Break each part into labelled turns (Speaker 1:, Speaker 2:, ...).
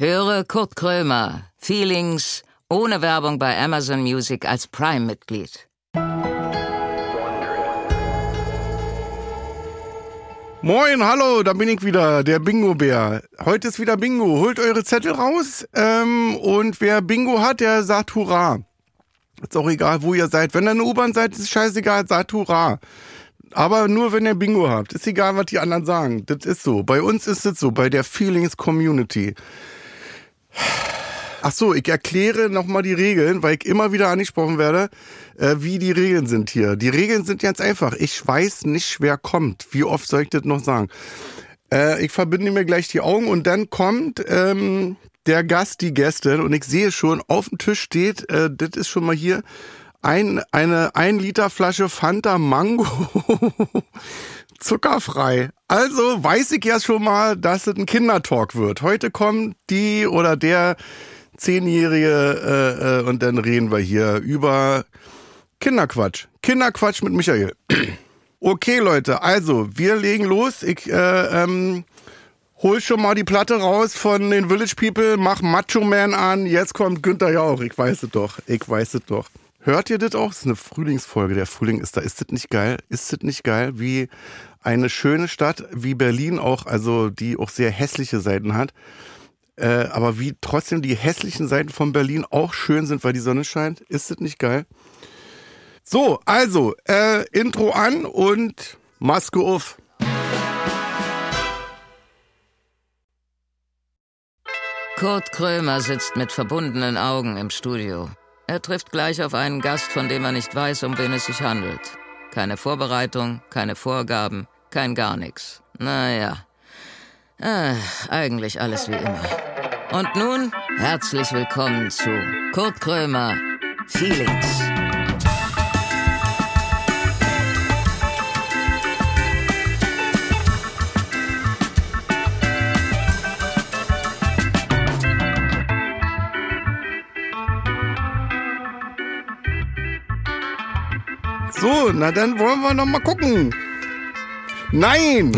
Speaker 1: Höre Kurt Krömer, Feelings, ohne Werbung bei Amazon Music als Prime-Mitglied.
Speaker 2: Moin, hallo, da bin ich wieder, der Bingo-Bär. Heute ist wieder Bingo. Holt eure Zettel raus ähm, und wer Bingo hat, der sagt Hurra. Ist auch egal, wo ihr seid. Wenn ihr eine U-Bahn seid, ist scheißegal, sagt Hurra. Aber nur, wenn ihr Bingo habt. Ist egal, was die anderen sagen. Das ist so. Bei uns ist es so, bei der Feelings Community. Ach so, ich erkläre nochmal die Regeln, weil ich immer wieder angesprochen werde, äh, wie die Regeln sind hier. Die Regeln sind ganz einfach. Ich weiß nicht, wer kommt. Wie oft soll ich das noch sagen? Äh, ich verbinde mir gleich die Augen und dann kommt ähm, der Gast, die Gästin und ich sehe schon, auf dem Tisch steht, äh, das ist schon mal hier, ein, eine ein Liter Flasche Fanta Mango zuckerfrei. Also weiß ich ja schon mal, dass es ein Kindertalk wird. Heute kommt die oder der Zehnjährige äh, äh, und dann reden wir hier über Kinderquatsch. Kinderquatsch mit Michael. Okay, Leute, also wir legen los. Ich äh, ähm, hol schon mal die Platte raus von den Village People, mach Macho Man an. Jetzt kommt Günther Jauch. Ich weiß es doch. Ich weiß es doch. Hört ihr das auch? Das ist eine Frühlingsfolge. Der Frühling ist da. Ist das nicht geil? Ist das nicht geil, wie eine schöne Stadt wie Berlin auch, also die auch sehr hässliche Seiten hat, äh, aber wie trotzdem die hässlichen Seiten von Berlin auch schön sind, weil die Sonne scheint? Ist das nicht geil? So, also, äh, Intro an und Maske auf.
Speaker 1: Kurt Krömer sitzt mit verbundenen Augen im Studio. Er trifft gleich auf einen Gast, von dem er nicht weiß, um wen es sich handelt. Keine Vorbereitung, keine Vorgaben, kein gar nichts. Naja, äh, eigentlich alles wie immer. Und nun herzlich willkommen zu Kurt Krömer Feelings.
Speaker 2: So, na dann wollen wir noch mal gucken. Nein!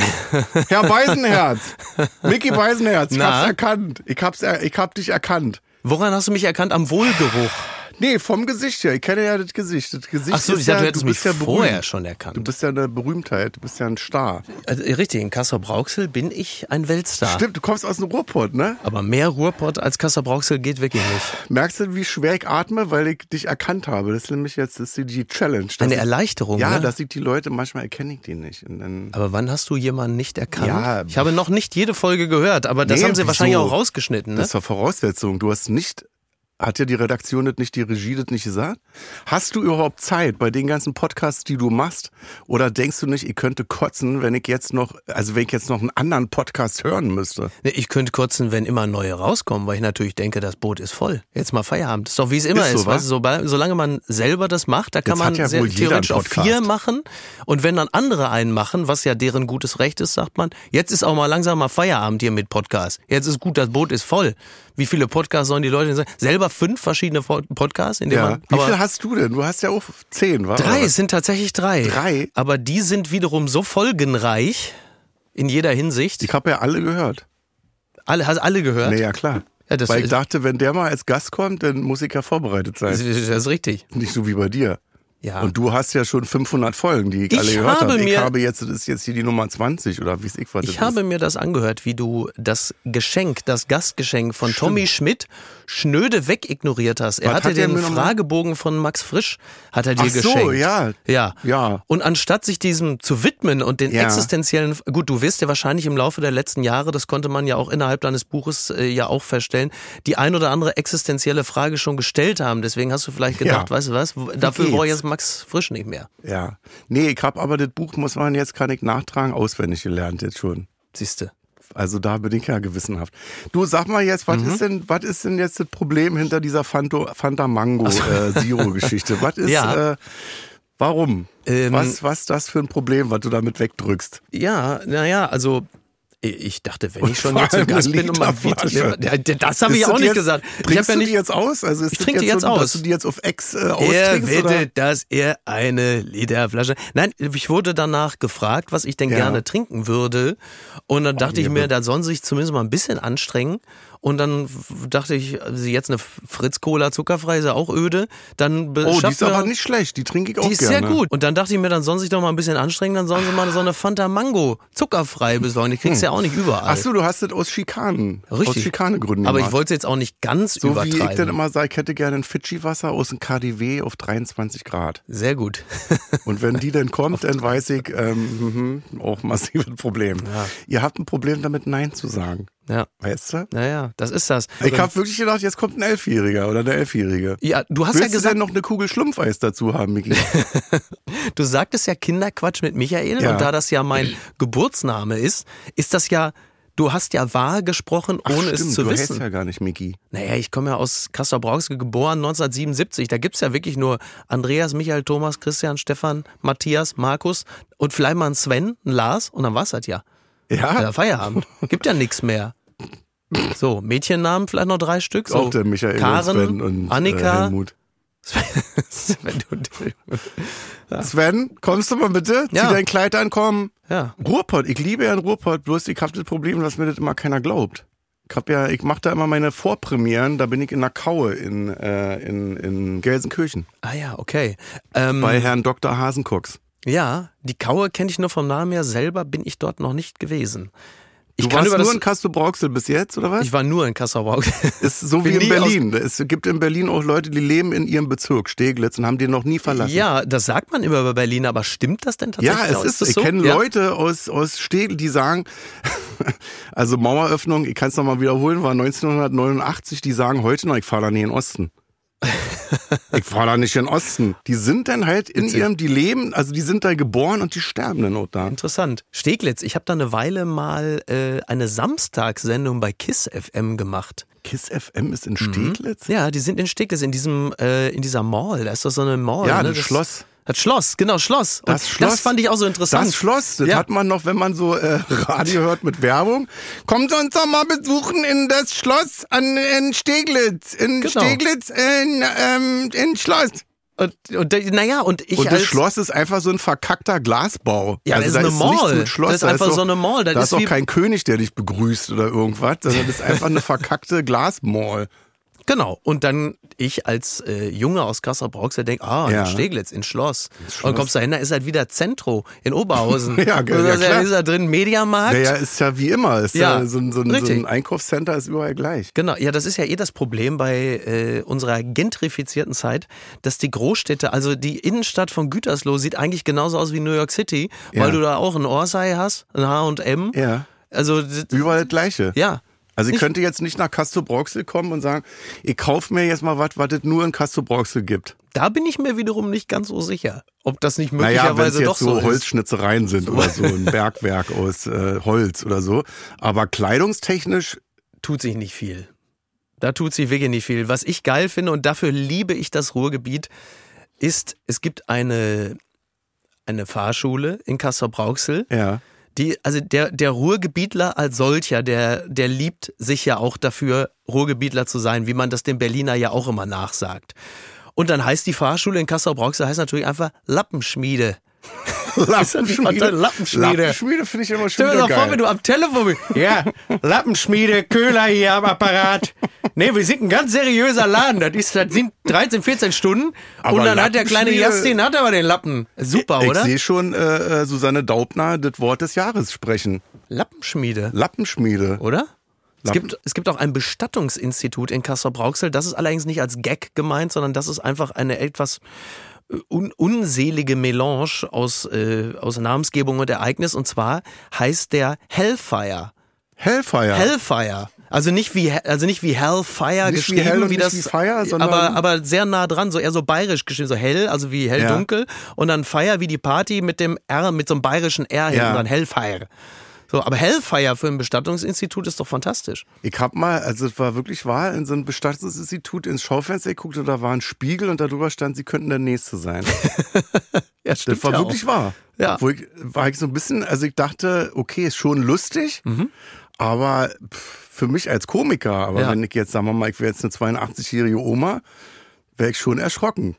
Speaker 2: Herr Beisenherz! Mickey Beisenherz, ich
Speaker 3: Na?
Speaker 2: hab's erkannt. Ich hab's, er- ich hab dich erkannt.
Speaker 3: Woran hast du mich erkannt? Am Wohlgeruch.
Speaker 2: Nee, vom Gesicht her. Ich kenne ja das Gesicht. Das Gesicht
Speaker 3: Ach so,
Speaker 2: ist
Speaker 3: ich dachte,
Speaker 2: ja,
Speaker 3: du hättest mich
Speaker 2: ja berühmt.
Speaker 3: vorher schon
Speaker 2: Du
Speaker 3: erkannt.
Speaker 2: bist ja eine Berühmtheit, du bist ja ein Star.
Speaker 3: Also, richtig, in Kassel-Brauxel bin ich ein Weltstar.
Speaker 2: Stimmt, du kommst aus dem Ruhrpott, ne?
Speaker 3: Aber mehr Ruhrpott als Kassel-Brauxel geht wirklich nicht.
Speaker 2: Merkst du, wie schwer ich atme, weil ich dich erkannt habe? Das ist nämlich jetzt das die Challenge. dass
Speaker 3: Eine
Speaker 2: ich-
Speaker 3: Erleichterung,
Speaker 2: Ja,
Speaker 3: ne?
Speaker 2: dass ich die Leute, manchmal erkenne ich die nicht.
Speaker 3: Aber wann hast du jemanden nicht erkannt?
Speaker 2: Ja.
Speaker 3: ich habe noch nicht jede Folge gehört, aber das
Speaker 2: Nee,
Speaker 3: haben sie wahrscheinlich
Speaker 2: wieso?
Speaker 3: auch rausgeschnitten, ne?
Speaker 2: Das war Voraussetzung. Du hast nicht, hat ja die Redaktion das nicht, die Regie das nicht gesagt? Hast du überhaupt Zeit bei den ganzen Podcasts, die du machst? Oder denkst du nicht, ich könnte kotzen, wenn ich jetzt noch, also wenn ich jetzt noch einen anderen Podcast hören müsste?
Speaker 3: Nee, Ich könnte kotzen, wenn immer neue rauskommen, weil ich natürlich denke, das Boot ist voll. Jetzt mal Feierabend. Ist doch wie es immer
Speaker 2: Ist
Speaker 3: ist.
Speaker 2: so,
Speaker 3: weißt du, sobald- solange man selber das macht, da kann
Speaker 2: Jetzt
Speaker 3: man
Speaker 2: ja
Speaker 3: sehr, theoretisch auch vier machen. Und wenn dann andere einen machen, was ja deren gutes Recht ist, sagt man, jetzt ist auch mal langsam mal Feierabend hier mit Podcast. Jetzt ist gut, das Boot ist voll. Wie viele Podcasts sollen die Leute denn sagen? Selber fünf verschiedene Po- Podcasts, in denen
Speaker 2: Ja.
Speaker 3: man.
Speaker 2: Wie
Speaker 3: aber
Speaker 2: viel hast du denn? Du hast ja auch zehn, wa?
Speaker 3: Drei, es sind tatsächlich drei.
Speaker 2: Drei?
Speaker 3: Aber die sind wiederum so folgenreich in jeder Hinsicht.
Speaker 2: Ich habe ja alle gehört.
Speaker 3: Alle, hast alle gehört?
Speaker 2: Nee, ja klar.
Speaker 3: Ja,
Speaker 2: Weil ich dachte, wenn der mal als Gast kommt, dann muss ich ja vorbereitet sein.
Speaker 3: Das ist richtig.
Speaker 2: Nicht so wie bei dir.
Speaker 3: Ja.
Speaker 2: Und du hast ja schon 500 Folgen, die ich,
Speaker 3: Ich
Speaker 2: alle gehört
Speaker 3: habe
Speaker 2: habe. Ich habe jetzt, das ist jetzt hier die Nummer 20 oder wie es ich das
Speaker 3: Ich habe mir das angehört, wie du das Geschenk, das Gastgeschenk von Tommy Schmidt schnöde wegignoriert hast. Er
Speaker 2: Was
Speaker 3: hatte
Speaker 2: hat
Speaker 3: den
Speaker 2: mal-
Speaker 3: Fragebogen von Max Frisch, hat er dir
Speaker 2: Ach so,
Speaker 3: geschenkt.
Speaker 2: ja.
Speaker 3: Ja.
Speaker 2: Ja.
Speaker 3: Und anstatt sich diesem zu widmen und den
Speaker 2: Ja.
Speaker 3: existenziellen, gut, du wirst ja wahrscheinlich im Laufe der letzten Jahre, das konnte man ja auch innerhalb deines Buches äh, ja auch feststellen, die ein oder andere existenzielle Frage schon gestellt haben. Deswegen hast du vielleicht gedacht,
Speaker 2: Ja.
Speaker 3: weißt du was, dafür brauche ich jetzt Max Frisch nicht mehr.
Speaker 2: Ja. Nee, ich habe aber das Buch, muss man jetzt, kann ich nachtragen, auswendig gelernt jetzt schon.
Speaker 3: Siehste.
Speaker 2: Also da bin ich ja gewissenhaft. Du sag mal jetzt, was
Speaker 3: Mhm.
Speaker 2: ist denn, was ist denn jetzt das Problem hinter dieser Fanto, Fanta Mango äh, Zero Geschichte? Was ist,
Speaker 3: Ja.
Speaker 2: äh, warum?
Speaker 3: Ähm,
Speaker 2: was, was ist das für ein Problem, was du damit wegdrückst?
Speaker 3: Ja, naja, also ich dachte, wenn ich schon jetzt zu Gast
Speaker 2: eine
Speaker 3: bin und mal Ja, das habe ich auch nicht
Speaker 2: jetzt,
Speaker 3: gesagt. Ich
Speaker 2: Trinkst
Speaker 3: habe ja
Speaker 2: du
Speaker 3: nicht
Speaker 2: die jetzt aus? Also
Speaker 3: Ich trinke die jetzt
Speaker 2: so,
Speaker 3: aus.
Speaker 2: Dass du die jetzt auf Ex äh,
Speaker 3: Er wettet, dass er eine Literflasche. Nein, ich wurde danach gefragt, was ich denn
Speaker 2: Ja.
Speaker 3: gerne trinken würde. Und dann dachte ich mir, da sollen sie sich zumindest mal ein bisschen anstrengen. Und dann dachte ich, also jetzt eine Fritz-Cola zuckerfrei ist ja auch öde. Dann
Speaker 2: Oh, die ist aber nicht schlecht. Die trinke ich auch
Speaker 3: die ist
Speaker 2: gerne.
Speaker 3: sehr gut. Und dann dachte ich mir, dann sollen sie sich doch mal ein bisschen anstrengen, dann sollen sie mal so eine Fanta Mango zuckerfrei besorgen. Die kriegst du ja auch nicht überall.
Speaker 2: Ach so, du hast das aus Schikanen. Aus
Speaker 3: Richtig.
Speaker 2: Schikanegründen
Speaker 3: Aber ich
Speaker 2: gemacht.
Speaker 3: wollte es jetzt auch nicht ganz
Speaker 2: So wie ich
Speaker 3: übertreiben.
Speaker 2: dann immer sage, ich hätte gerne ein Fidschi-Wasser aus dem KDW auf 23 Grad.
Speaker 3: Sehr gut.
Speaker 2: Und wenn die dann kommt, dann weiß ich, ähm, mhm, auch massives Problem. Ihr habt ein Problem damit, Nein zu sagen.
Speaker 3: Ja,
Speaker 2: Weißt du?
Speaker 3: naja, das ist das.
Speaker 2: Ich habe wirklich gedacht, jetzt kommt ein Elfjähriger oder eine Elfjährige.
Speaker 3: ja, du hast
Speaker 2: Willst
Speaker 3: ja
Speaker 2: du
Speaker 3: gesagt,
Speaker 2: denn noch eine Kugel Schlumpfeis dazu haben, Miki?
Speaker 3: du sagtest ja Kinderquatsch mit Michael
Speaker 2: Ja.
Speaker 3: und da das ja mein Geburtsname ist, ist das ja, du hast ja wahr gesprochen,
Speaker 2: Ach,
Speaker 3: ohne
Speaker 2: stimmt,
Speaker 3: es zu
Speaker 2: du
Speaker 3: wissen.
Speaker 2: heißt ja gar nicht Miki.
Speaker 3: Naja, ich komme ja aus Kassel-Brauxel, geboren 1977. Da gibt's ja wirklich nur Andreas, Michael, Thomas, Christian, Stefan, Matthias, Markus und vielleicht mal einen Sven, einen Lars und dann war's das ja.
Speaker 2: Ja,
Speaker 3: Ja, Feierabend. Gibt ja nichts mehr. So, Mädchennamen vielleicht noch drei Stück. So,
Speaker 2: auch der Michael
Speaker 3: Karen,
Speaker 2: und Sven und
Speaker 3: Annika.
Speaker 2: Äh, Helmut.
Speaker 3: Sven und-
Speaker 2: Sven, kommst du mal bitte?
Speaker 3: Ja.
Speaker 2: Zieh dein Kleid an, komm.
Speaker 3: ja,
Speaker 2: Ruhrpott, ich liebe ja einen Ruhrpott, bloß ich habe das Problem, dass mir das immer keiner glaubt. Ich hab ja, ich mache da immer meine Vorpremieren, da bin ich in der Kaue in, äh, in, in Gelsenkirchen.
Speaker 3: ah ja, okay. Ähm,
Speaker 2: Bei Herrn Dr. Hasenkocks.
Speaker 3: ja, die Kaue kenne ich nur vom Namen her. Selber bin ich dort noch nicht gewesen. Ich
Speaker 2: Du
Speaker 3: kann
Speaker 2: warst
Speaker 3: über
Speaker 2: nur in Castrop-Rauxel bis jetzt, oder was?
Speaker 3: Ich war nur in Kassel-Brauxel.
Speaker 2: ist so wie in Berlin. Es gibt in Berlin auch Leute, die leben in ihrem Bezirk, Steglitz, und haben den noch nie verlassen.
Speaker 3: Ja, das sagt man immer über Berlin, aber stimmt das denn tatsächlich?
Speaker 2: Ja, es
Speaker 3: auch?
Speaker 2: ist,
Speaker 3: das
Speaker 2: ich
Speaker 3: so?
Speaker 2: kenne
Speaker 3: Ja.
Speaker 2: Leute aus, aus Stegel, die sagen, also Maueröffnung, ich kann es nochmal wiederholen, war 1989, die sagen heute noch, ich fahre da nie in den Osten. Ich fahre da nicht in den Osten. Die sind dann halt in ihrem, die leben, also die sind da geboren und die sterben dann auch da.
Speaker 3: Interessant. Steglitz, ich habe da eine Weile mal äh, eine Samstagssendung bei KISS FM gemacht.
Speaker 2: KISS FM ist in
Speaker 3: Mhm.
Speaker 2: Steglitz?
Speaker 3: Ja, die sind in Steglitz, in diesem, äh, in dieser Mall. Da ist doch so eine Mall.
Speaker 2: Ja,
Speaker 3: ne?
Speaker 2: das Schloss.
Speaker 3: Das Schloss, genau, Schloss. Und
Speaker 2: Das Schloss.
Speaker 3: Das fand ich auch so interessant.
Speaker 2: Das Schloss, das
Speaker 3: Ja.
Speaker 2: hat man noch, wenn man so äh, Radio hört mit Werbung. Kommt uns doch mal besuchen in das Schloss an, in Steglitz. In
Speaker 3: Genau.
Speaker 2: Steglitz, in, ähm, in Schloss.
Speaker 3: Und, und naja, und ich
Speaker 2: Und das
Speaker 3: als,
Speaker 2: Schloss ist einfach so ein verkackter Glasbau.
Speaker 3: Ja, das ist
Speaker 2: da
Speaker 3: eine
Speaker 2: so
Speaker 3: Mall.
Speaker 2: ein Schloss,
Speaker 3: Das ist
Speaker 2: da
Speaker 3: einfach
Speaker 2: doch-
Speaker 3: so eine Mall. Das
Speaker 2: Da
Speaker 3: ist
Speaker 2: ist auch
Speaker 3: wie-
Speaker 2: kein König, der dich begrüßt oder irgendwas, sondern das ist einfach eine verkackte Glasmall.
Speaker 3: Genau. Und dann ich als äh, Junge aus Kassel-Brauxel denke, ah,
Speaker 2: Ja.
Speaker 3: in Steglitz, in Schloss.
Speaker 2: Schloss.
Speaker 3: Und kommst da hin, da ist halt wieder Zentro in Oberhausen.
Speaker 2: Ja, ge-
Speaker 3: Und da
Speaker 2: ja,
Speaker 3: ist ja, da drin Mediamarkt.
Speaker 2: Naja, ist ja wie immer. Ist ja,
Speaker 3: Ja,
Speaker 2: so, ein, so, so ein Einkaufscenter ist überall gleich.
Speaker 3: Genau, ja, das ist ja eh das Problem bei äh, unserer gentrifizierten Zeit, dass die Großstädte, also die Innenstadt von Gütersloh sieht eigentlich genauso aus wie New York City,
Speaker 2: Ja.
Speaker 3: weil du da auch ein Orsay hast, ein H&M.
Speaker 2: Ja.
Speaker 3: Also,
Speaker 2: Überall das Gleiche.
Speaker 3: ja.
Speaker 2: Also ich
Speaker 3: Nicht-
Speaker 2: könnte jetzt nicht nach Castrop-Rauxel kommen und sagen, ich kaufe mir jetzt mal was, was es nur in Castrop-Rauxel gibt.
Speaker 3: Da bin ich mir wiederum nicht ganz so sicher, ob das nicht
Speaker 2: Naja, wenn es
Speaker 3: möglicherweise
Speaker 2: jetzt
Speaker 3: doch
Speaker 2: so,
Speaker 3: so.
Speaker 2: Holzschnitzereien sind oder so, ein Bergwerk aus äh, Holz oder so. Aber kleidungstechnisch,
Speaker 3: tut sich nicht viel. Da tut sich wirklich nicht viel. Was ich geil finde und dafür liebe ich das Ruhrgebiet, ist, es gibt eine, eine Fahrschule in Kassel-Brauxel.
Speaker 2: ja.
Speaker 3: Die, also der, der Ruhrgebietler als solcher, der, der liebt sich ja auch dafür, Ruhrgebietler zu sein, wie man das dem Berliner ja auch immer nachsagt. Und dann heißt die Fahrschule in Kassel-Brauxel heißt natürlich einfach Lappenschmiede.
Speaker 2: Lappenschmiede.
Speaker 3: Lappenschmiede.
Speaker 2: Lappenschmiede finde ich immer schon
Speaker 3: Stell dir doch vor, wenn du am Telefon bist. Ja, Lappenschmiede, Köhler hier am Apparat. Nee, wir sind ein ganz seriöser Laden. Das, ist, das sind 13, 14 Stunden.
Speaker 2: Aber
Speaker 3: und dann hat der kleine Justin hat aber den Lappen. Super,
Speaker 2: ich
Speaker 3: oder?
Speaker 2: sehe schon äh, äh, Susanne Daubner das Wort des Jahres sprechen.
Speaker 3: Lappenschmiede,
Speaker 2: Lappenschmiede.
Speaker 3: oder? Es gibt, es gibt auch ein Bestattungsinstitut in Kassel-Brauxel. Das ist allerdings nicht als Gag gemeint, sondern das ist einfach eine etwas un unselige Melange aus, äh, aus Namensgebung und Ereignis. Und zwar heißt der Hellfire.
Speaker 2: Hellfire.
Speaker 3: Hellfire. Also nicht wie also nicht wie Hellfire
Speaker 2: Nicht wie
Speaker 3: geschrieben,
Speaker 2: hell und
Speaker 3: wie das
Speaker 2: wie Fire, sondern-
Speaker 3: aber aber sehr nah dran, so eher so bayerisch geschrieben, so hell, also wie hell
Speaker 2: Ja.
Speaker 3: dunkel und dann Fire wie die Party mit dem R mit so einem bayerischen R hinten
Speaker 2: Ja.
Speaker 3: und dann Hellfire. So, aber Hellfire für ein Bestattungsinstitut ist doch fantastisch.
Speaker 2: Ich hab mal, also es war wirklich wahr, in so einem Bestattungsinstitut ins Schaufenster geguckt und da war ein Spiegel und darüber stand, sie könnten der Nächste sein.
Speaker 3: Ja,
Speaker 2: Das war wirklich wahr.
Speaker 3: Ja.
Speaker 2: Wo ich, war ich so ein bisschen, also ich dachte, okay, ist schon lustig, aber pff, für mich als Komiker, aber
Speaker 3: Ja.
Speaker 2: wenn ich jetzt, sagen wir mal, ich wäre jetzt eine 82-jährige Oma, wäre ich schon erschrocken.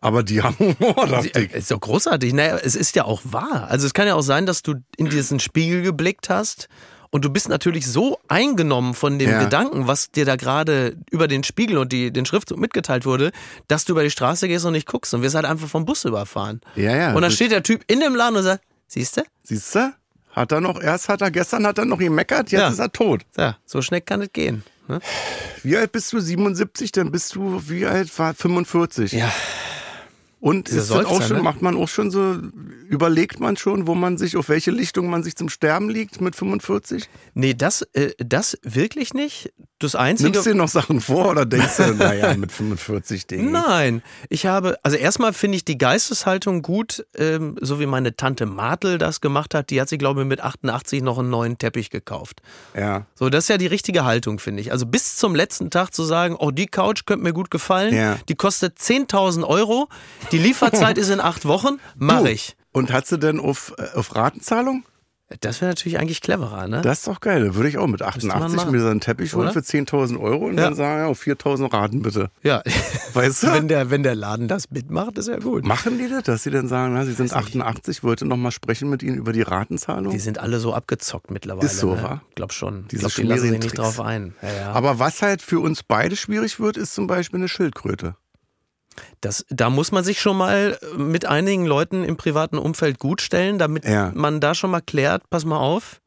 Speaker 2: Aber die haben Humor, dachte ich.
Speaker 3: Äh, Ist doch großartig. Naja, es ist ja auch wahr. Also es kann ja auch sein, dass du in diesen Spiegel geblickt hast Und du bist natürlich so eingenommen von dem
Speaker 2: Ja.
Speaker 3: Gedanken, was dir da gerade über den Spiegel und die, den Schriftzug mitgeteilt wurde, dass du über die Straße gehst und nicht guckst und wirst halt einfach vom Bus überfahren.
Speaker 2: Ja, ja.
Speaker 3: Und dann steht der Typ in dem Laden und sagt, siehst du?
Speaker 2: Siehst du? Hat er noch, erst hat er, gestern hat er noch gemeckert, jetzt
Speaker 3: Ja.
Speaker 2: ist er tot.
Speaker 3: Ja, so schnell kann es gehen. Ne?
Speaker 2: Wie alt bist du? 77, dann bist du, wie alt war 45?
Speaker 3: Ja.
Speaker 2: Und ist das auch schon,
Speaker 3: ne?
Speaker 2: macht man auch schon so, überlegt man schon, wo man sich, auf welche Lichtung man sich zum Sterben liegt mit 45?
Speaker 3: Nee, das, äh, das wirklich nicht. Das Einzige.
Speaker 2: Nimmst du dir noch Sachen vor oder denkst du, naja, mit 45 Dinge?
Speaker 3: Nein, ich habe, also erstmal finde ich die Geisteshaltung gut, ähm, so wie meine Tante Martel das gemacht hat. Die hat sich, glaube ich, mit 88 noch einen neuen Teppich gekauft.
Speaker 2: Ja.
Speaker 3: So, das ist ja die richtige Haltung, finde ich. Also bis zum letzten Tag zu sagen, oh, die Couch könnte mir gut gefallen,
Speaker 2: Ja.
Speaker 3: die kostet 10.000 Euro, die Lieferzeit ist in acht Wochen, mache ich.
Speaker 2: Und hast du denn auf, äh, auf Ratenzahlung?
Speaker 3: Das wäre natürlich eigentlich cleverer, ne?
Speaker 2: Das ist doch geil. Da würde ich auch mit
Speaker 3: man
Speaker 2: 88
Speaker 3: machen.
Speaker 2: mir so einen Teppich holen für 10.000 Euro und
Speaker 3: Ja.
Speaker 2: dann sagen, ja, auf 4.000 Raten bitte.
Speaker 3: ja.
Speaker 2: Weißt du?
Speaker 3: wenn, der, wenn der Laden das mitmacht, ist ja gut.
Speaker 2: Machen die das, dass sie dann sagen, na, sie sind 88, wollte noch mal sprechen mit ihnen über die Ratenzahlung?
Speaker 3: Die sind alle so abgezockt mittlerweile.
Speaker 2: Ist so,
Speaker 3: ne?
Speaker 2: wa?
Speaker 3: Glaub schon.
Speaker 2: Diese
Speaker 3: ich glaub, die lassen sich nicht
Speaker 2: Tricks.
Speaker 3: drauf ein. Ja, ja.
Speaker 2: Aber was halt für uns beide schwierig wird, ist zum Beispiel eine Schildkröte.
Speaker 3: Das, da muss man sich schon mal mit einigen Leuten im privaten Umfeld gut stellen, damit
Speaker 2: Ja.
Speaker 3: man da schon mal klärt, pass mal auf,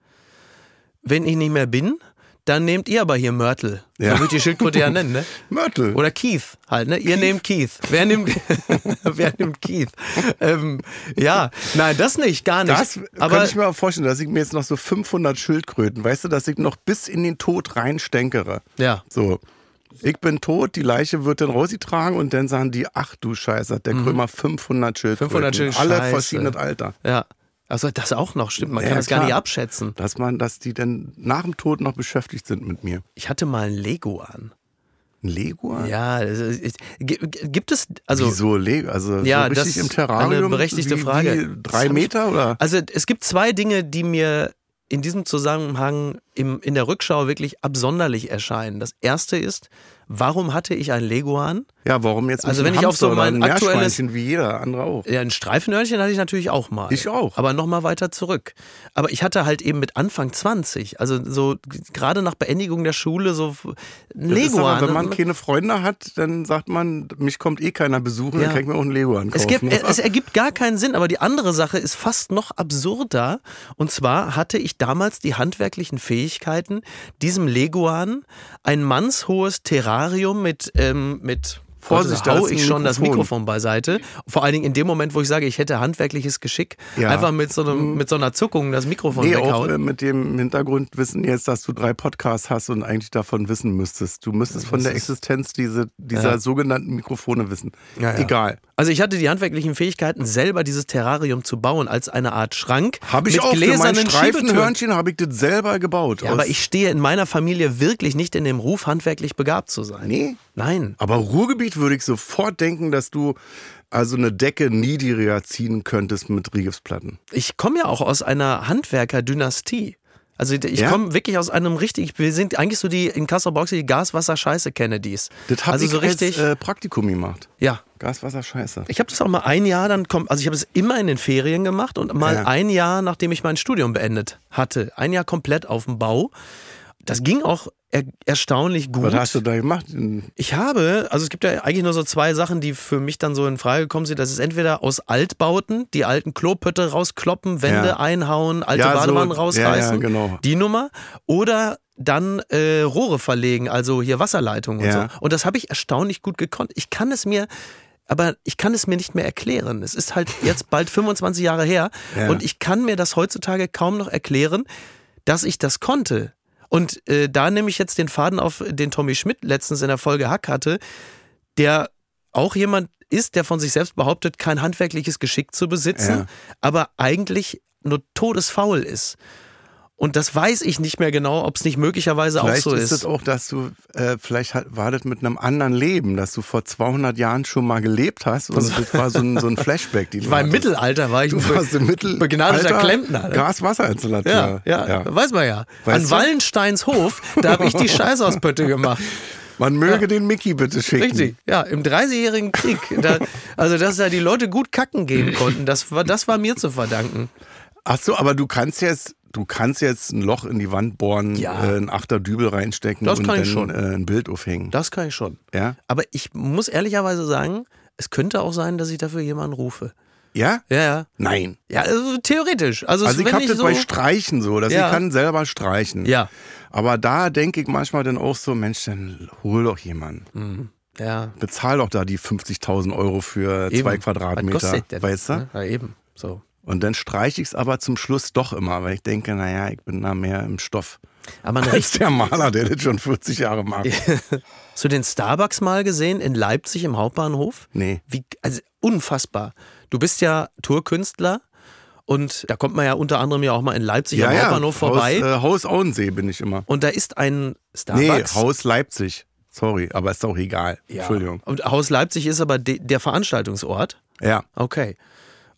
Speaker 3: wenn ich nicht mehr bin, dann nehmt ihr aber hier Mörtel.
Speaker 2: Ja.
Speaker 3: So wird die Schildkröte ja nennen, ne?
Speaker 2: Mörtel.
Speaker 3: Oder Keith halt, ne? Ihr nehmt Keith. Wer nimmt, wer nimmt Keith? Ähm, ja, nein, das nicht, gar nicht.
Speaker 2: das
Speaker 3: aber
Speaker 2: könnte ich mir auch vorstellen, dass ich mir jetzt noch so 500 Schildkröten, weißt du, dass ich noch bis in den Tod reinstenkere.
Speaker 3: ja,
Speaker 2: So, ich bin tot, die Leiche wird dann rausgetragen und dann sagen die, ach du Scheiße, hat der Krömer 500 Schildkröten.
Speaker 3: 500 Mhm. Schildkröten,
Speaker 2: Alle
Speaker 3: Scheiße.
Speaker 2: verschiedenes Alter.
Speaker 3: ja. Also das auch noch, stimmt. Man
Speaker 2: Ja,
Speaker 3: kann das gar nicht abschätzen.
Speaker 2: Dass man, dass die dann nach dem Tod noch beschäftigt sind mit mir.
Speaker 3: Ich hatte mal ein Lego an.
Speaker 2: Ein Lego?
Speaker 3: Ja, das ist- gi- gibt es, also
Speaker 2: Wieso Lego? Also
Speaker 3: Ja,
Speaker 2: so richtig
Speaker 3: das
Speaker 2: im Terrarium?
Speaker 3: eine berechtigte
Speaker 2: wie,
Speaker 3: Frage.
Speaker 2: Wie drei
Speaker 3: ich-
Speaker 2: Meter oder?
Speaker 3: Also es gibt zwei Dinge, die mir in diesem Zusammenhang im, in der Rückschau wirklich absonderlich erscheinen. Das erste ist, warum hatte ich ein Leguan?
Speaker 2: Ja, warum jetzt nicht
Speaker 3: Also wenn ich auf so mein
Speaker 2: ein
Speaker 3: aktuelles-
Speaker 2: wie jeder andere auch?
Speaker 3: Ja, ein Streifenhörnchen hatte ich natürlich auch mal.
Speaker 2: Ich auch.
Speaker 3: Aber noch mal weiter zurück. Aber ich hatte halt eben mit Anfang 20, also so gerade nach Beendigung der Schule so ein
Speaker 2: Das
Speaker 3: Leguan.
Speaker 2: aber, wenn man keine Freunde hat, dann sagt man, mich kommt eh keiner besuchen,
Speaker 3: Ja.
Speaker 2: dann kann ich mir auch ein Lego ankaufen.
Speaker 3: Es, gibt, es ergibt gar keinen Sinn, aber die andere Sache ist fast noch absurder. Und zwar hatte ich damals die handwerklichen Fähigkeiten, diesem Leguan ein mannshohes Terrarium mit, ähm, mit
Speaker 2: Vorsicht,
Speaker 3: da
Speaker 2: da
Speaker 3: hau ich schon das
Speaker 2: Mikrofon.
Speaker 3: Beiseite. Vor allen Dingen in dem Moment, wo ich sage, ich hätte handwerkliches Geschick,
Speaker 2: Ja.
Speaker 3: einfach mit so, einem, mit so einer Zuckung das Mikrofon
Speaker 2: Nee, auch
Speaker 3: weghauen.
Speaker 2: äh, mit dem Hintergrundwissen jetzt, dass du drei Podcasts hast und eigentlich davon wissen müsstest. Du müsstest von der Existenz diese, dieser
Speaker 3: Ja.
Speaker 2: sogenannten Mikrofone wissen. Egal.
Speaker 3: Also ich hatte die handwerklichen Fähigkeiten, selber dieses Terrarium zu bauen als eine Art Schrank.
Speaker 2: Habe ich
Speaker 3: mit
Speaker 2: auch für mein
Speaker 3: gläsernen.
Speaker 2: Streifenhörnchen habe ich das selber gebaut.
Speaker 3: Ja, aber ich stehe in meiner Familie wirklich nicht in dem Ruf, handwerklich begabt zu sein.
Speaker 2: Nee.
Speaker 3: Nein.
Speaker 2: Aber Ruhrgebiet würde ich sofort denken, dass du also eine Decke niedriger ziehen könntest mit Rigipsplatten.
Speaker 3: Ich komme ja auch aus einer Handwerker-Dynastie. Also ich
Speaker 2: Ja?
Speaker 3: komme wirklich aus einem richtig, wir sind eigentlich so die in Kassel Box die Gas-Wasser-Scheiße-Kennedys.
Speaker 2: Das habe
Speaker 3: Also
Speaker 2: ich
Speaker 3: so richtig,
Speaker 2: als äh, Praktikum gemacht.
Speaker 3: ja.
Speaker 2: Gaswasser scheiße.
Speaker 3: Ich habe das auch mal ein Jahr dann kommt, also ich habe es immer in den Ferien gemacht und mal
Speaker 2: Ja.
Speaker 3: ein Jahr, nachdem ich mein Studium beendet hatte, ein Jahr komplett auf dem Bau. Das ging auch er, erstaunlich gut.
Speaker 2: Was hast du da gemacht?
Speaker 3: Ich habe, also es gibt ja eigentlich nur so zwei Sachen, die für mich dann so in Frage gekommen sind. Das ist entweder aus Altbauten, die alten Klopötte rauskloppen, Wände
Speaker 2: Ja.
Speaker 3: einhauen, alte
Speaker 2: Ja, so-
Speaker 3: Badewannen
Speaker 2: ja,
Speaker 3: rausreißen.
Speaker 2: ja, genau.
Speaker 3: Die Nummer. Oder dann äh, Rohre verlegen, also hier Wasserleitungen und so. Und das habe ich erstaunlich gut gekonnt. Ich kann es mir, aber ich kann es mir nicht mehr erklären. Es ist halt jetzt bald 25 Jahre her
Speaker 2: Ja.
Speaker 3: und ich kann mir das heutzutage kaum noch erklären, dass ich das konnte. Und äh, da nehme ich jetzt den Faden auf, den Tommy Schmidt letztens in der Folge Hack hatte, der auch jemand ist, der von sich selbst behauptet, kein handwerkliches Geschick zu besitzen,
Speaker 2: Ja.
Speaker 3: aber eigentlich nur todesfaul ist. Und das weiß ich nicht mehr genau, ob es nicht möglicherweise
Speaker 2: Vielleicht
Speaker 3: auch so
Speaker 2: ist
Speaker 3: ist.
Speaker 2: es auch, dass du, äh, vielleicht hat, war das mit einem anderen Leben, dass du vor 200 Jahren schon mal gelebt hast und das war so ein, so ein Flashback. Die
Speaker 3: ich war im Mittelalter, war ich
Speaker 2: Du warst im Mittel
Speaker 3: begnadeter Klempner. ne?
Speaker 2: Gaswasserinstallateur.
Speaker 3: Ja, ja, weiß man ja.
Speaker 2: Weißt
Speaker 3: An
Speaker 2: du?
Speaker 3: Wallensteins Hof, da habe ich die Scheiße aus Pötte gemacht.
Speaker 2: Man möge den Mickey bitte schicken.
Speaker 3: Richtig, ja, im 30-jährigen Krieg. Da, also, dass da die Leute gut kacken gehen konnten, das war, das war mir zu verdanken.
Speaker 2: Ach so, aber du kannst jetzt, du kannst jetzt ein Loch in die Wand bohren,
Speaker 3: Ja.
Speaker 2: äh, ein Achter Dübel reinstecken
Speaker 3: Das
Speaker 2: und
Speaker 3: kann
Speaker 2: dann
Speaker 3: ich schon.
Speaker 2: Äh, ein Bild aufhängen.
Speaker 3: Das kann ich schon.
Speaker 2: Ja?
Speaker 3: Aber ich muss ehrlicherweise sagen, es könnte auch sein, dass ich dafür jemanden rufe.
Speaker 2: Ja?
Speaker 3: Ja, ja.
Speaker 2: Nein.
Speaker 3: Ja, also theoretisch. Also,
Speaker 2: Also ich habe das
Speaker 3: so
Speaker 2: bei Streichen so, dass
Speaker 3: Ja.
Speaker 2: ich kann selber streichen.
Speaker 3: Ja.
Speaker 2: Aber da denke ich manchmal dann auch so, Mensch, dann hol doch jemanden.
Speaker 3: Ja.
Speaker 2: Bezahl doch da die 50.000 Euro für
Speaker 3: Eben.
Speaker 2: zwei
Speaker 3: Was
Speaker 2: Quadratmeter,
Speaker 3: kostet denn?
Speaker 2: weißt du?
Speaker 3: Ja, eben. So.
Speaker 2: Und dann streiche ich es aber zum Schluss doch immer, weil ich denke, naja, ich bin da mehr im Stoff.
Speaker 3: Aber
Speaker 2: Als der Maler, der das schon 40 Jahre macht.
Speaker 3: Hast du den Starbucks mal gesehen in Leipzig im Hauptbahnhof?
Speaker 2: Nee.
Speaker 3: Wie, also unfassbar. Du bist ja Tourkünstler und da kommt man ja unter anderem ja auch mal in Leipzig am Hauptbahnhof vorbei.
Speaker 2: Haus, äh, Haus Auensee bin ich immer.
Speaker 3: und da ist ein
Speaker 2: Nee,
Speaker 3: Starbucks.
Speaker 2: Haus Leipzig. Sorry, aber ist auch egal.
Speaker 3: ja.
Speaker 2: Entschuldigung.
Speaker 3: Und Haus Leipzig ist aber de, der Veranstaltungsort.
Speaker 2: Ja.
Speaker 3: Okay.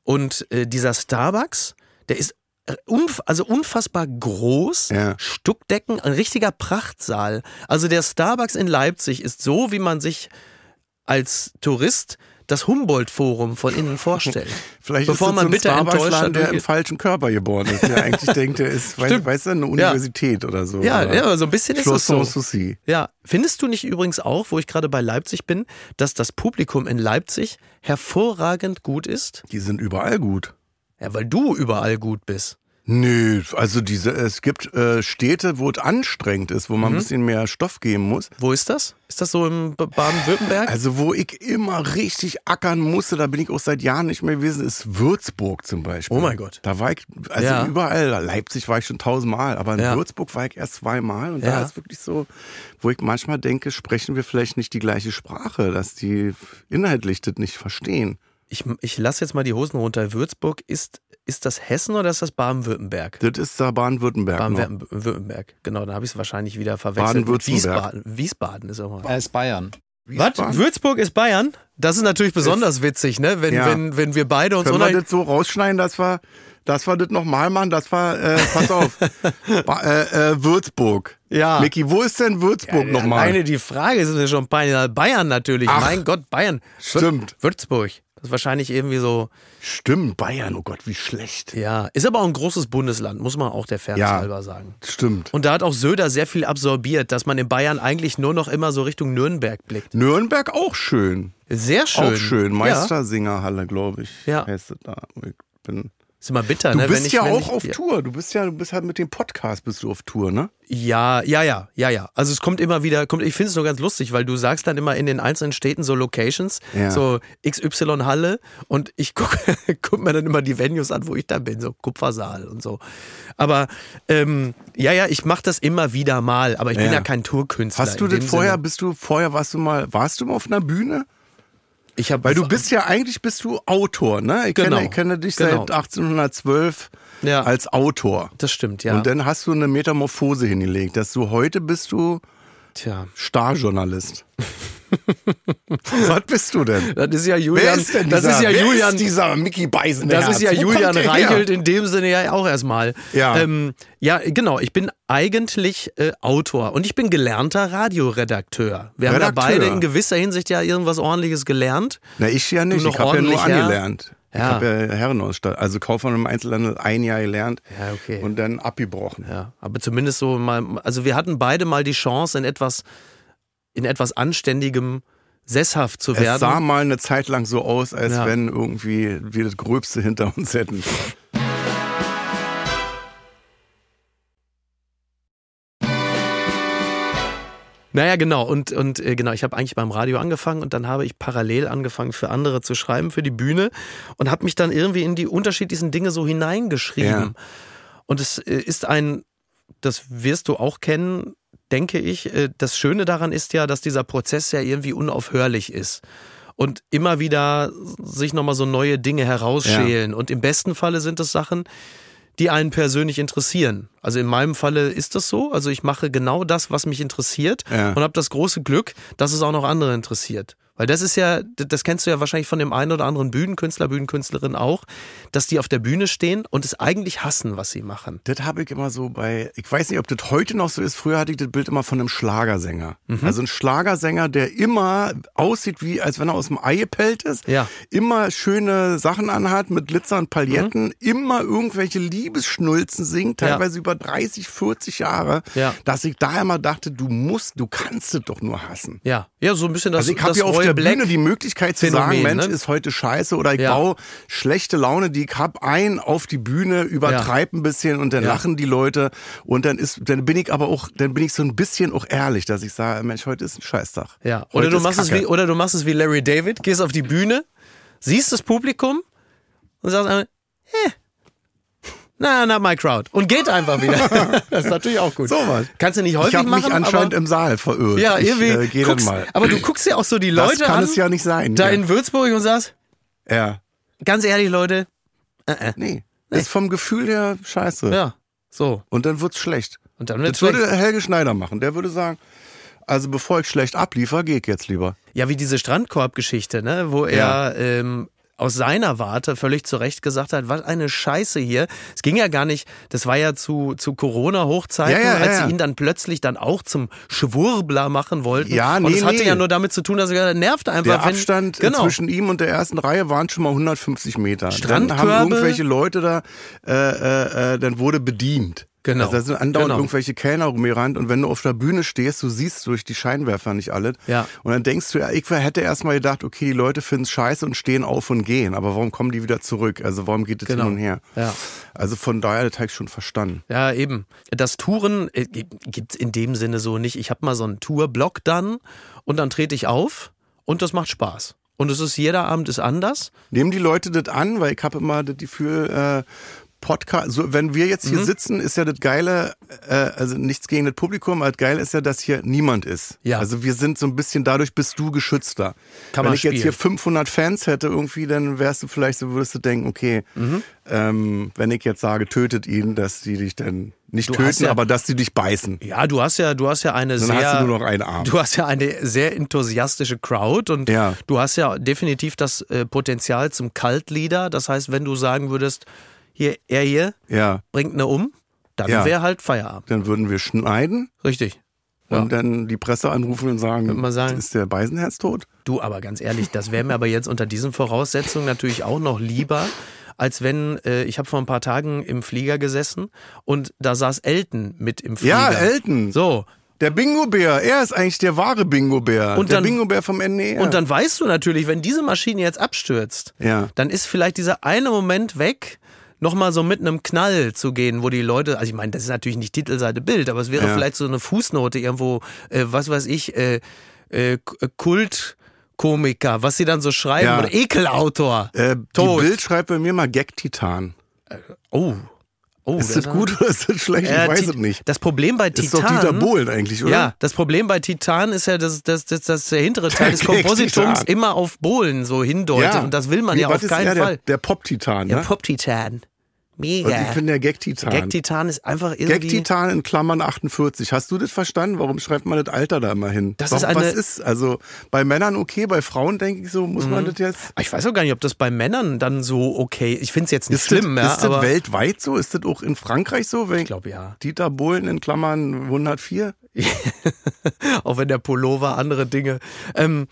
Speaker 3: Und äh, dieser Starbucks, der ist äh, unf also unfassbar groß,
Speaker 2: Ja.
Speaker 3: Stuckdecken, ein richtiger Prachtsaal. Also der Starbucks in Leipzig ist so, wie man sich als Tourist das Humboldt-Forum von innen vorstellt.
Speaker 2: Vielleicht
Speaker 3: Bevor
Speaker 2: ist es
Speaker 3: man
Speaker 2: so ein
Speaker 3: bitter enttäuscht
Speaker 2: Starbucks-Laden, der im falschen Körper geboren ist. Der eigentlich denkt, der ist, weiß,
Speaker 3: Stimmt.
Speaker 2: weißt du, eine Universität oder so.
Speaker 3: Ja,
Speaker 2: oder
Speaker 3: ja, so ein bisschen ist
Speaker 2: Schloss
Speaker 3: es so.
Speaker 2: Sanssouci.
Speaker 3: Ja, findest du nicht übrigens auch, wo ich gerade bei Leipzig bin, dass das Publikum in Leipzig hervorragend gut ist?
Speaker 2: Die sind überall gut.
Speaker 3: Ja, weil du überall gut bist.
Speaker 2: Nö, also diese, es gibt äh, Städte, wo es anstrengend ist, wo
Speaker 3: Mhm.
Speaker 2: man ein bisschen mehr Stoff geben muss.
Speaker 3: Wo ist das? Ist das so im Baden-Württemberg?
Speaker 2: Also wo ich immer richtig ackern musste, da bin ich auch seit Jahren nicht mehr gewesen, ist Würzburg zum Beispiel.
Speaker 3: Oh mein Gott.
Speaker 2: Da war ich, also
Speaker 3: Ja.
Speaker 2: überall, Leipzig war ich schon tausendmal, aber in
Speaker 3: Ja.
Speaker 2: Würzburg war ich erst zweimal und
Speaker 3: Ja.
Speaker 2: da ist wirklich so, wo ich manchmal denke, sprechen wir vielleicht nicht die gleiche Sprache, dass die inhaltlich das nicht verstehen.
Speaker 3: Ich, ich lasse jetzt mal die Hosen runter. Würzburg, ist, ist das Hessen oder ist das Baden-Württemberg?
Speaker 2: Das ist da Baden-Württemberg.
Speaker 3: Baden-Württemberg, genau, da habe ich es wahrscheinlich wieder verwechselt.
Speaker 2: Baden-Württemberg.
Speaker 3: Wiesbaden. Wiesbaden ist auch mal.
Speaker 4: Er ist Bayern.
Speaker 3: Was? Würzburg ist Bayern? Das ist natürlich besonders witzig, ne? Wenn,
Speaker 2: Ja.
Speaker 3: wenn, wenn wir beide uns
Speaker 2: Können wir das so rausschneiden, dass wir, dass wir das nochmal machen? Das war, äh, pass auf, ba äh, äh, Würzburg.
Speaker 3: Ja.
Speaker 2: Micky, wo ist denn Würzburg
Speaker 3: Ja,
Speaker 2: nochmal?
Speaker 3: Alleine die Frage ist mir schon peinlich. Bayern natürlich.
Speaker 2: Ach.
Speaker 3: mein Gott, Bayern.
Speaker 2: Stimmt.
Speaker 3: Würzburg. Das ist wahrscheinlich irgendwie so.
Speaker 2: Stimmt, Bayern, oh Gott, wie schlecht.
Speaker 3: Ja, ist aber auch ein großes Bundesland, muss man auch der Fairness
Speaker 2: Ja.
Speaker 3: halber sagen.
Speaker 2: Stimmt.
Speaker 3: Und da hat auch Söder sehr viel absorbiert, dass man in Bayern eigentlich nur noch immer so Richtung Nürnberg blickt.
Speaker 2: Nürnberg auch schön.
Speaker 3: Sehr schön.
Speaker 2: Auch schön. Meistersingerhalle, glaube ich.
Speaker 3: Ja.
Speaker 2: Heißt da. Ich bin
Speaker 3: Ist immer bitter,
Speaker 2: du
Speaker 3: ne?
Speaker 2: bist
Speaker 3: wenn ich,
Speaker 2: ja auch
Speaker 3: ich,
Speaker 2: auf Tour. Du bist ja, du bist halt mit dem Podcast bist du auf Tour, ne?
Speaker 3: Ja, ja, ja, ja, ja. Also es kommt immer wieder, kommt, ich finde es so ganz lustig, weil du sagst dann immer in den einzelnen Städten so Locations,
Speaker 2: Ja.
Speaker 3: so XY Halle und ich gucke guck mir dann immer die Venues an, wo ich da bin, so Kupfersaal und so. Aber ähm, ja, ja, ich mache das immer wieder mal, aber ich bin
Speaker 2: Ja.
Speaker 3: ja kein Tourkünstler.
Speaker 2: Hast du
Speaker 3: dem
Speaker 2: vorher,
Speaker 3: Sinne.
Speaker 2: bist du vorher, warst du mal, warst du mal auf einer Bühne?
Speaker 3: Ich hab,
Speaker 2: Weil du bist ja eigentlich bist du Autor, ne? Ich,
Speaker 3: Genau.
Speaker 2: kenne, ich kenne dich
Speaker 3: Genau.
Speaker 2: seit 1812
Speaker 3: Ja.
Speaker 2: als Autor.
Speaker 3: Das stimmt, ja.
Speaker 2: Und dann hast du eine Metamorphose hingelegt, dass du heute bist du
Speaker 3: Tja.
Speaker 2: Starjournalist. Was bist du denn?
Speaker 3: Das ist ja
Speaker 2: Wer
Speaker 3: Julian.
Speaker 2: ist denn
Speaker 3: das
Speaker 2: dieser,
Speaker 3: ist ja
Speaker 2: wer
Speaker 3: Julian.
Speaker 2: ist dieser Mickey Beisen?
Speaker 3: Das ist ja Julian Reichelt in dem Sinne ja auch erstmal.
Speaker 2: Ja.
Speaker 3: ähm, ja, genau. Ich bin eigentlich äh, Autor und ich bin gelernter Radioredakteur. Wir haben ja
Speaker 2: Redakteur.
Speaker 3: beide in gewisser Hinsicht ja irgendwas Ordentliches gelernt.
Speaker 2: Na, ich ja nicht. Ich habe ja nur angelernt. Ich
Speaker 3: Ja.
Speaker 2: habe ja Herrenausstatt, also Kaufmann im Einzelhandel ein Jahr gelernt
Speaker 3: Ja, okay.
Speaker 2: und dann abgebrochen.
Speaker 3: Ja, aber zumindest so mal, also wir hatten beide mal die Chance, in etwas, in etwas Anständigem sesshaft zu
Speaker 2: Es
Speaker 3: werden.
Speaker 2: sah mal eine Zeit lang so aus, als
Speaker 3: Ja.
Speaker 2: wenn irgendwie wir das Gröbste hinter uns hätten.
Speaker 3: Naja, genau. Und, und äh, genau, ich habe eigentlich beim Radio angefangen und dann habe ich parallel angefangen, für andere zu schreiben, für die Bühne und habe mich dann irgendwie in die unterschiedlichsten Dinge so hineingeschrieben.
Speaker 2: Ja.
Speaker 3: Und es äh, ist ein, das wirst du auch kennen, denke ich. äh, Das Schöne daran ist ja, dass dieser Prozess ja irgendwie unaufhörlich ist. Und immer wieder sich nochmal so neue Dinge herausschälen. Und im besten Falle sind es Sachen, die einen persönlich interessieren. Also in meinem Falle ist das so. Also ich mache genau das, was mich interessiert
Speaker 2: Ja.
Speaker 3: und habe das große Glück, dass es auch noch andere interessiert. Weil das ist ja, das kennst du ja wahrscheinlich von dem einen oder anderen Bühnenkünstler, Bühnenkünstlerin auch, dass die auf der Bühne stehen und es eigentlich hassen, was sie machen.
Speaker 2: Das habe ich immer so bei, ich weiß nicht, ob das heute noch so ist. Früher hatte ich das Bild immer von einem Schlagersänger.
Speaker 3: Mhm.
Speaker 2: Also ein Schlagersänger, der immer aussieht, wie als wenn er aus dem Ei gepellt ist.
Speaker 3: Ja.
Speaker 2: Immer schöne Sachen anhat mit Glitzer und Pailletten. Immer irgendwelche Liebesschnulzen singt,
Speaker 3: Mhm. Ja.
Speaker 2: teilweise über 30, 40 Jahre.
Speaker 3: Ja.
Speaker 2: Dass ich da immer dachte, du musst, du kannst es doch nur hassen.
Speaker 3: Ja, ja, so ein bisschen das
Speaker 2: Also ich habe ja
Speaker 3: Roy
Speaker 2: der
Speaker 3: Black
Speaker 2: Bühne die Möglichkeit zu sagen,
Speaker 3: Phänomen,
Speaker 2: Mensch,
Speaker 3: ne?
Speaker 2: ist heute scheiße oder ich
Speaker 3: Ja.
Speaker 2: baue schlechte Laune, die ich hab ein auf die Bühne, übertreib ein bisschen und dann
Speaker 3: Ja.
Speaker 2: lachen die Leute und dann ist, dann bin ich aber auch, dann bin ich so ein bisschen auch ehrlich, dass ich sage, Mensch, heute ist ein Scheißtag.
Speaker 3: Ja,
Speaker 2: Heute
Speaker 3: oder du machst es wie oder du machst es wie Larry David, gehst auf die Bühne, siehst das Publikum und sagst eh, na, not my crowd und geht einfach wieder. das ist natürlich auch gut.
Speaker 2: So was.
Speaker 3: Kannst du nicht häufig
Speaker 2: Ich habe mich
Speaker 3: machen,
Speaker 2: anscheinend im Saal verirrt.
Speaker 3: ja,
Speaker 2: ich
Speaker 3: irgendwie
Speaker 2: äh, gehe dann
Speaker 3: guckst,
Speaker 2: mal.
Speaker 3: aber du guckst ja auch so die Leute
Speaker 2: das kann
Speaker 3: an,
Speaker 2: es ja nicht sein.
Speaker 3: da
Speaker 2: ja.
Speaker 3: in Würzburg und sagst,
Speaker 2: ja.
Speaker 3: ganz ehrlich, Leute,
Speaker 2: Nee. Ist vom Gefühl her scheiße.
Speaker 3: ja, so
Speaker 2: Und dann wird's schlecht.
Speaker 3: und dann wird's
Speaker 2: Das würde
Speaker 3: schlecht.
Speaker 2: Helge Schneider machen. Der würde sagen, also bevor ich schlecht abliefer, gehe ich jetzt lieber.
Speaker 3: Ja, wie diese Strandkorb-Geschichte, ne? wo
Speaker 2: Ja.
Speaker 3: er ähm, aus seiner Warte völlig zu Recht gesagt hat, was eine Scheiße hier. Es ging ja gar nicht, das war ja zu, zu Corona-Hochzeiten,
Speaker 2: Ja, ja,
Speaker 3: als sie ihn dann plötzlich dann auch zum Schwurbler machen wollten.
Speaker 2: Ja,
Speaker 3: Und
Speaker 2: nee,
Speaker 3: es hatte
Speaker 2: nee.
Speaker 3: ja nur damit zu tun, dass er nervt einfach.
Speaker 2: Der
Speaker 3: wenn,
Speaker 2: Abstand
Speaker 3: genau.
Speaker 2: zwischen ihm und der ersten Reihe waren schon mal 150 Meter. Dann haben irgendwelche Leute da, äh, äh, äh, dann wurde bedient.
Speaker 3: Genau.
Speaker 2: Also da sind andauernd
Speaker 3: Genau.
Speaker 2: irgendwelche Kellner rumgerannt und wenn du auf der Bühne stehst, du siehst durch die Scheinwerfer nicht alles.
Speaker 3: Ja.
Speaker 2: Und dann denkst du, ja, ich hätte erst mal gedacht, okay, die Leute finden es scheiße und stehen auf und gehen. Aber warum kommen die wieder zurück? Also warum geht es
Speaker 3: Genau.
Speaker 2: hin und her?
Speaker 3: Ja.
Speaker 2: Also von daher, das habe ich schon verstanden.
Speaker 3: Ja, eben. Das Touren äh, gibt's in dem Sinne so nicht. Ich habe mal so einen Tourblock dann und dann trete ich auf und das macht Spaß. Und es ist jeder Abend ist anders.
Speaker 2: Nehmen die Leute das an, weil ich habe immer das Gefühl, äh, Podcast, so, wenn wir jetzt
Speaker 3: Mhm.
Speaker 2: hier sitzen, ist ja das Geile, äh, also nichts gegen das Publikum, aber das Geile ist ja, dass hier niemand ist.
Speaker 3: Ja.
Speaker 2: Also wir sind so ein bisschen, dadurch bist du geschützter.
Speaker 3: Kann
Speaker 2: wenn
Speaker 3: man
Speaker 2: ich jetzt hier 500 Fans hätte irgendwie, dann wärst du vielleicht so, würdest du denken, okay,
Speaker 3: Mhm.
Speaker 2: ähm, wenn ich jetzt sage, tötet ihn, dass die dich dann nicht
Speaker 3: Du
Speaker 2: töten,
Speaker 3: ja-
Speaker 2: aber dass die dich beißen.
Speaker 3: Ja, du hast ja, du hast ja eine
Speaker 2: Dann
Speaker 3: sehr,
Speaker 2: hast du nur noch einen Arm.
Speaker 3: du hast ja eine sehr enthusiastische Crowd und
Speaker 2: Ja.
Speaker 3: du hast ja definitiv das äh, Potenzial zum Kaltleader. Das heißt, wenn du sagen würdest, hier, er hier
Speaker 2: Ja,
Speaker 3: bringt eine um, dann
Speaker 2: Ja.
Speaker 3: wäre halt Feierabend.
Speaker 2: dann würden wir schneiden
Speaker 3: Richtig. Ja.
Speaker 2: und dann die Presse anrufen und sagen,
Speaker 3: sagen.
Speaker 2: ist der Beisenherz tot?
Speaker 3: Du, aber ganz ehrlich, das wäre mir aber jetzt unter diesen Voraussetzungen natürlich auch noch lieber, als wenn, äh, ich habe vor ein paar Tagen im Flieger gesessen und da saß Elton mit im Flieger.
Speaker 2: Ja, Elton.
Speaker 3: So.
Speaker 2: Der Bingo-Bär, er ist eigentlich der wahre Bingo-Bär.
Speaker 3: Und
Speaker 2: der
Speaker 3: dann-
Speaker 2: Bingo-Bär vom NDR.
Speaker 3: Und dann weißt du natürlich, wenn diese Maschine jetzt abstürzt,
Speaker 2: Ja.
Speaker 3: dann ist vielleicht dieser eine Moment weg, nochmal so mit einem Knall zu gehen, wo die Leute, also ich meine, das ist natürlich nicht Titelseite Bild, aber es wäre
Speaker 2: Ja.
Speaker 3: vielleicht so eine Fußnote irgendwo, äh, was weiß ich, äh, äh, K- Kultkomiker, was sie dann so schreiben,
Speaker 2: Ja.
Speaker 3: oder Ekelautor.
Speaker 2: äh, die
Speaker 3: Tot.
Speaker 2: Bild schreibt bei mir mal Gag-Titan.
Speaker 3: Oh. oh
Speaker 2: Ist das gut oder ist das schlecht?
Speaker 3: Äh,
Speaker 2: ich weiß es nicht.
Speaker 3: Das Problem bei
Speaker 2: Ist
Speaker 3: Titan.
Speaker 2: doch Dieter Bohlen eigentlich, oder?
Speaker 3: Ja, das Problem bei Titan ist ja, dass, dass, dass, dass der hintere Teil des Kompositums immer auf Bohlen so hindeutet. Und das will man
Speaker 2: Wie,
Speaker 3: ja auf
Speaker 2: ist
Speaker 3: keinen
Speaker 2: er?
Speaker 3: Fall.
Speaker 2: Der, der Pop-Titan,
Speaker 3: Der
Speaker 2: ne?
Speaker 3: Pop-Titan.
Speaker 2: Und ich
Speaker 3: Mega.
Speaker 2: bin der Gag-Titan.
Speaker 3: Gag-Titan ist einfach irgendwie.
Speaker 2: Gag-Titan in Klammern 48. Hast du das verstanden? Warum schreibt man das Alter da immer hin?
Speaker 3: Das
Speaker 2: Warum,
Speaker 3: ist eine-
Speaker 2: was ist? Also bei Männern okay, bei Frauen denke ich so, muss man das jetzt.
Speaker 3: Ich weiß auch gar nicht, ob das bei Männern dann so okay Ich finde es jetzt nicht
Speaker 2: Ist
Speaker 3: schlimm,
Speaker 2: das,
Speaker 3: ja,
Speaker 2: ist das weltweit so? Ist das auch in Frankreich so? Wenn
Speaker 3: ich glaube ja.
Speaker 2: Dieter Bohlen in Klammern 104?
Speaker 3: Auch wenn der Pullover andere Dinge. Ähm,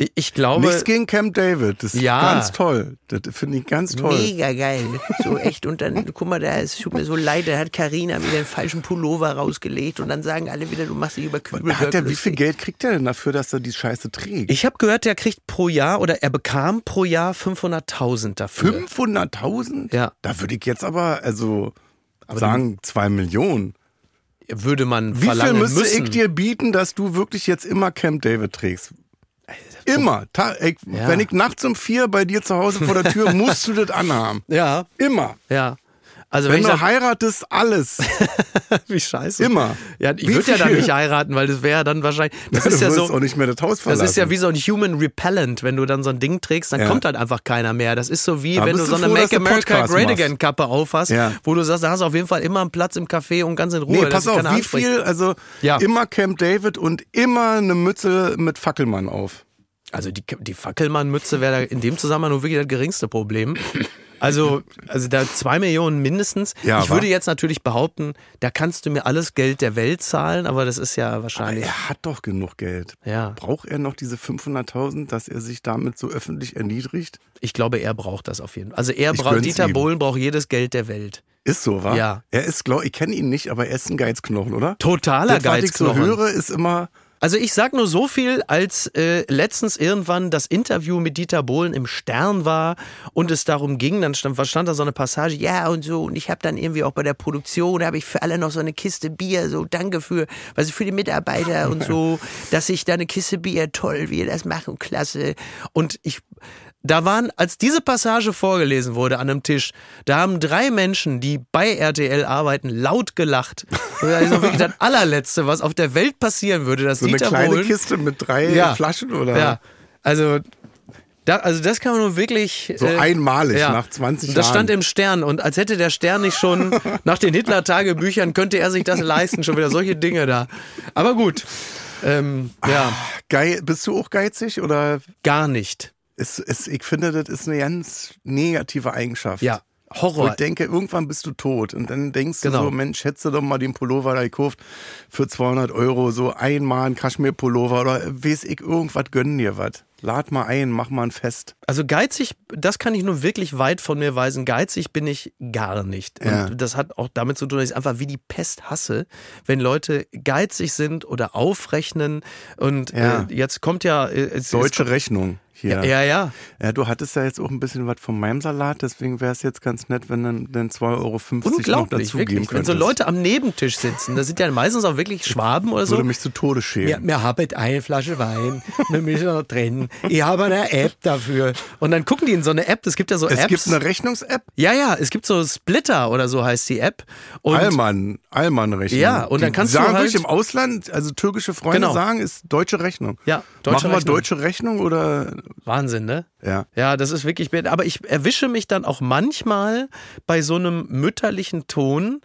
Speaker 3: ich, ich glaube.
Speaker 2: Nichts gegen Camp David. Das ist
Speaker 3: Ja.
Speaker 2: ganz toll. Das finde ich ganz toll.
Speaker 4: Mega geil. So echt. Und dann, guck mal, da es tut mir so leid, da hat Karina wieder den falschen Pullover rausgelegt und dann sagen alle wieder, du machst dich über Kübel.
Speaker 2: Hat der, wie viel Geld kriegt der denn dafür, dass er die Scheiße trägt?
Speaker 3: Ich habe gehört, der kriegt pro Jahr oder er bekam pro Jahr 500.000 dafür.
Speaker 2: 500.000?
Speaker 3: Ja.
Speaker 2: Da würde ich jetzt aber, also, sagen, zwei Millionen.
Speaker 3: Würde man
Speaker 2: Wie viel müsste
Speaker 3: müssen.
Speaker 2: ich dir bieten, dass du wirklich jetzt immer Camp David trägst? Immer. Ich,
Speaker 3: Ja.
Speaker 2: Wenn ich nachts um vier bei dir zu Hause vor der Tür, musst du das anhaben.
Speaker 3: ja,
Speaker 2: Immer.
Speaker 3: ja. Also
Speaker 2: Wenn
Speaker 3: wenn,
Speaker 2: du heiratest, alles.
Speaker 3: wie scheiße.
Speaker 2: Immer.
Speaker 3: Ja, ich würde ja dann nicht heiraten, weil das wäre ja dann wahrscheinlich. Das
Speaker 2: du
Speaker 3: ist ja so.
Speaker 2: auch nicht mehr das Haus verlassen.
Speaker 3: Das ist ja wie so ein Human Repellent, wenn du dann so ein Ding trägst, dann
Speaker 2: Ja.
Speaker 3: kommt halt einfach keiner mehr. Das ist so wie,
Speaker 2: Da
Speaker 3: wenn du so eine
Speaker 2: froh,
Speaker 3: Make America Great. Again Kappe aufhast,
Speaker 2: Ja.
Speaker 3: wo du sagst, da hast du auf jeden Fall immer einen Platz im Café und ganz in Ruhe.
Speaker 2: Nee, pass auf, wie
Speaker 3: anspricht.
Speaker 2: viel, also
Speaker 3: Ja.
Speaker 2: immer Camp David und immer eine Mütze mit Fackelmann auf.
Speaker 3: Also die, die Fackelmann-Mütze wäre da in dem Zusammenhang nur wirklich das geringste Problem. Also, also da zwei Millionen mindestens.
Speaker 2: Ja,
Speaker 3: ich würde jetzt natürlich behaupten, da kannst du mir alles Geld der Welt zahlen, aber das ist ja wahrscheinlich.
Speaker 2: Er hat doch genug Geld.
Speaker 3: Ja.
Speaker 2: Braucht er noch diese 500.000, dass er sich damit so öffentlich erniedrigt?
Speaker 3: Ich glaube, er braucht das auf jeden Fall. Also er braucht, Dieter
Speaker 2: ihm.
Speaker 3: Bohlen braucht jedes Geld der Welt.
Speaker 2: Ist so, wa?
Speaker 3: Ja.
Speaker 2: Er ist, glaub, ich kenne ihn nicht, aber er ist ein Geizknochen, oder?
Speaker 3: Totaler
Speaker 2: das, was ich so
Speaker 3: Geizknochen.
Speaker 2: höre, ist immer,
Speaker 3: Also ich sag nur so viel, als äh, letztens irgendwann das Interview mit Dieter Bohlen im Stern war und es darum ging, dann stand, stand da so eine Passage, ja und so und ich habe dann irgendwie auch bei der Produktion, habe ich für alle noch so eine Kiste Bier, so danke für, also für die Mitarbeiter und so, dass ich da eine Kiste Bier, toll, wie ihr das machen, klasse. Und ich da waren, als diese Passage vorgelesen wurde an einem Tisch, da haben drei Menschen, die bei RTL arbeiten, laut gelacht. Das ist doch wirklich das allerletzte, was auf der Welt passieren würde, dass
Speaker 2: so eine
Speaker 3: Dieter
Speaker 2: kleine
Speaker 3: Bohlen,
Speaker 2: Kiste mit drei
Speaker 3: Ja.
Speaker 2: Flaschen oder
Speaker 3: ja, also da, also das kann man nur wirklich
Speaker 2: so
Speaker 3: äh,
Speaker 2: einmalig
Speaker 3: ja.
Speaker 2: nach 20
Speaker 3: Und das
Speaker 2: Jahren.
Speaker 3: stand im Stern und als hätte der Stern nicht schon nach den Hitler-Tagebüchern könnte er sich das leisten, schon wieder solche Dinge da. Aber gut, ähm, ja,
Speaker 2: Gei bist du auch geizig oder
Speaker 3: gar nicht.
Speaker 2: Ist, ist, ich finde, das ist eine ganz negative Eigenschaft.
Speaker 3: Ja,
Speaker 2: Wo
Speaker 3: Horror.
Speaker 2: ich denke, irgendwann bist du tot. Und dann denkst
Speaker 3: Genau.
Speaker 2: du so, Mensch, hättest du doch mal den Pullover da gekauft für 200 Euro, so einmal ein Kaschmir-Pullover oder weiß ich, irgendwas gönnen dir was. Lad mal ein, mach mal ein Fest.
Speaker 3: Also geizig, das kann ich nur wirklich weit von mir weisen. Geizig bin ich gar nicht.
Speaker 2: Ja.
Speaker 3: Und das hat auch damit zu tun, dass ich einfach wie die Pest hasse, wenn Leute geizig sind oder aufrechnen. Und
Speaker 2: Ja.
Speaker 3: äh, jetzt kommt ja äh, es,
Speaker 2: Deutsche Rechnung hier.
Speaker 3: Es, ja, ja.
Speaker 2: Ja, du hattest ja jetzt auch ein bisschen was von meinem Salat, deswegen wäre es jetzt ganz nett, wenn du dann 2,50 Euro noch dazugeben
Speaker 3: wirklich. Wenn
Speaker 2: könntest.
Speaker 3: so Leute am Nebentisch sitzen, das sind ja meistens auch wirklich Schwaben oder so.
Speaker 2: Würde mich zu Tode schämen.
Speaker 3: Ja, wir haben eine Flasche Wein, wir müssen noch trennen. Ich habe eine App dafür. Und dann gucken die in so eine App, es gibt ja so
Speaker 2: es
Speaker 3: Apps.
Speaker 2: gibt eine Rechnungs-App,
Speaker 3: ja, ja, es gibt so Splitter oder so heißt die App. Und
Speaker 2: Allmann, Allmann-Rechnung.
Speaker 3: Ja, und dann
Speaker 2: Die
Speaker 3: kannst du
Speaker 2: sagen
Speaker 3: halt-
Speaker 2: wirklich im Ausland, also türkische Freunde
Speaker 3: Genau.
Speaker 2: sagen, ist deutsche Rechnung.
Speaker 3: Ja, deutsche
Speaker 2: Machen wir
Speaker 3: Rechnung.
Speaker 2: deutsche Rechnung oder
Speaker 3: Wahnsinn, ne?
Speaker 2: ja.
Speaker 3: Ja, das ist wirklich. Aber ich erwische mich dann auch manchmal bei so einem mütterlichen Ton,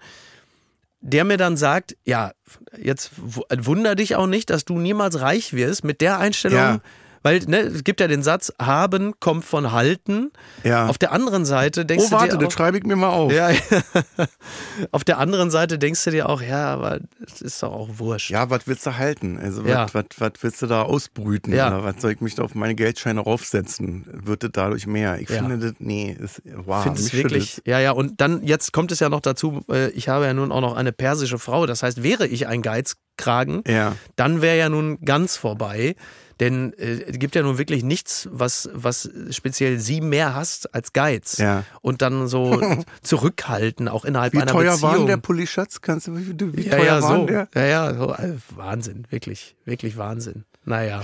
Speaker 3: der mir dann sagt: Ja, jetzt w- wunder dich auch nicht, dass du niemals reich wirst mit der Einstellung.
Speaker 2: Ja.
Speaker 3: Weil ne, es gibt ja den Satz: Haben kommt von halten.
Speaker 2: Ja.
Speaker 3: Auf der anderen Seite denkst
Speaker 2: Oh,
Speaker 3: du
Speaker 2: warte,
Speaker 3: dir
Speaker 2: das
Speaker 3: auch,
Speaker 2: schreibe ich mir mal auf.
Speaker 3: ja, auf der anderen Seite denkst du dir auch, ja, aber es ist doch auch wurscht.
Speaker 2: Ja, was willst du halten? Also,
Speaker 3: Ja.
Speaker 2: was, willst du da ausbrüten?
Speaker 3: Ja.
Speaker 2: Oder was soll ich mich da auf meine Geldscheine raufsetzen? Wird das dadurch mehr? Ich
Speaker 3: Ja.
Speaker 2: finde das, nee, ist, wow,
Speaker 3: finde es wirklich,
Speaker 2: schüttelt's.
Speaker 3: ja, ja, und dann, jetzt kommt es ja noch dazu, äh, ich habe ja nun auch noch eine persische Frau, das heißt, wäre ich ein Geizkragen,
Speaker 2: Ja.
Speaker 3: dann wäre ja nun ganz vorbei, denn äh, es gibt ja nun wirklich nichts, was, was speziell sie mehr hasst als Geiz.
Speaker 2: Ja.
Speaker 3: Und dann so zurückhalten, auch innerhalb
Speaker 2: Wie
Speaker 3: einer
Speaker 2: teuer
Speaker 3: Beziehung.
Speaker 2: war denn der Pulli-Schatz? Kannst du, wie, wie
Speaker 3: ja,
Speaker 2: teuer
Speaker 3: ja,
Speaker 2: war
Speaker 3: so.
Speaker 2: der?
Speaker 3: Ja, ja, so, äh, Wahnsinn, wirklich, wirklich Wahnsinn. Naja.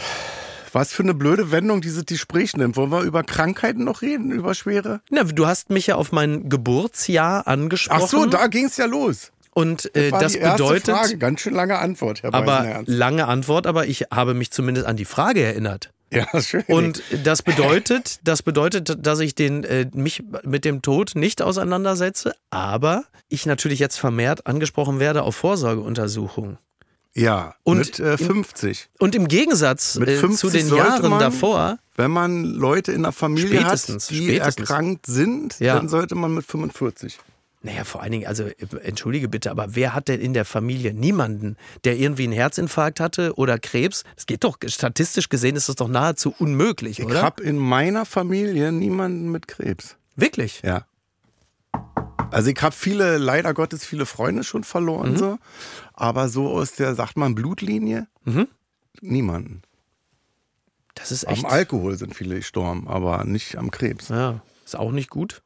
Speaker 2: Was für eine blöde Wendung dieses Gespräch nimmt. Wollen wir über Krankheiten noch reden, über schwere?
Speaker 3: Na, du hast mich ja auf mein Geburtsjahr angesprochen.
Speaker 2: Ach so, da ging's ja los.
Speaker 3: Und äh, das
Speaker 2: erste
Speaker 3: bedeutet,
Speaker 2: Frage. Ganz schön lange Antwort, Herr
Speaker 3: aber lange Antwort, aber ich habe mich zumindest an die Frage erinnert.
Speaker 2: Ja, schön.
Speaker 3: Und das bedeutet, das bedeutet, dass ich den, äh, mich mit dem Tod nicht auseinandersetze, aber ich natürlich jetzt vermehrt angesprochen werde auf Vorsorgeuntersuchungen.
Speaker 2: ja,
Speaker 3: und
Speaker 2: mit äh,
Speaker 3: in-
Speaker 2: 50.
Speaker 3: Und im Gegensatz
Speaker 2: Mit
Speaker 3: äh,
Speaker 2: 50
Speaker 3: zu den Jahren
Speaker 2: man-
Speaker 3: davor,
Speaker 2: Wenn man Leute in der Familie hat, die
Speaker 3: spätestens.
Speaker 2: erkrankt sind,
Speaker 3: Ja.
Speaker 2: dann sollte man mit 45.
Speaker 3: naja, vor allen Dingen, also äh, entschuldige bitte, aber wer hat denn in der Familie niemanden, der irgendwie einen Herzinfarkt hatte oder Krebs? Das geht doch, statistisch gesehen ist das doch nahezu unmöglich,
Speaker 2: Ich
Speaker 3: oder?
Speaker 2: habe in meiner Familie niemanden mit Krebs.
Speaker 3: Wirklich?
Speaker 2: Ja. Also ich habe viele, leider Gottes, viele Freunde schon
Speaker 3: Mhm.
Speaker 2: verloren, so. Aber so aus der, sagt man, Blutlinie,
Speaker 3: Mhm.
Speaker 2: niemanden.
Speaker 3: Das ist echt.
Speaker 2: Am Alkohol sind viele gestorben, aber nicht am Krebs.
Speaker 3: Ja, ist auch nicht gut.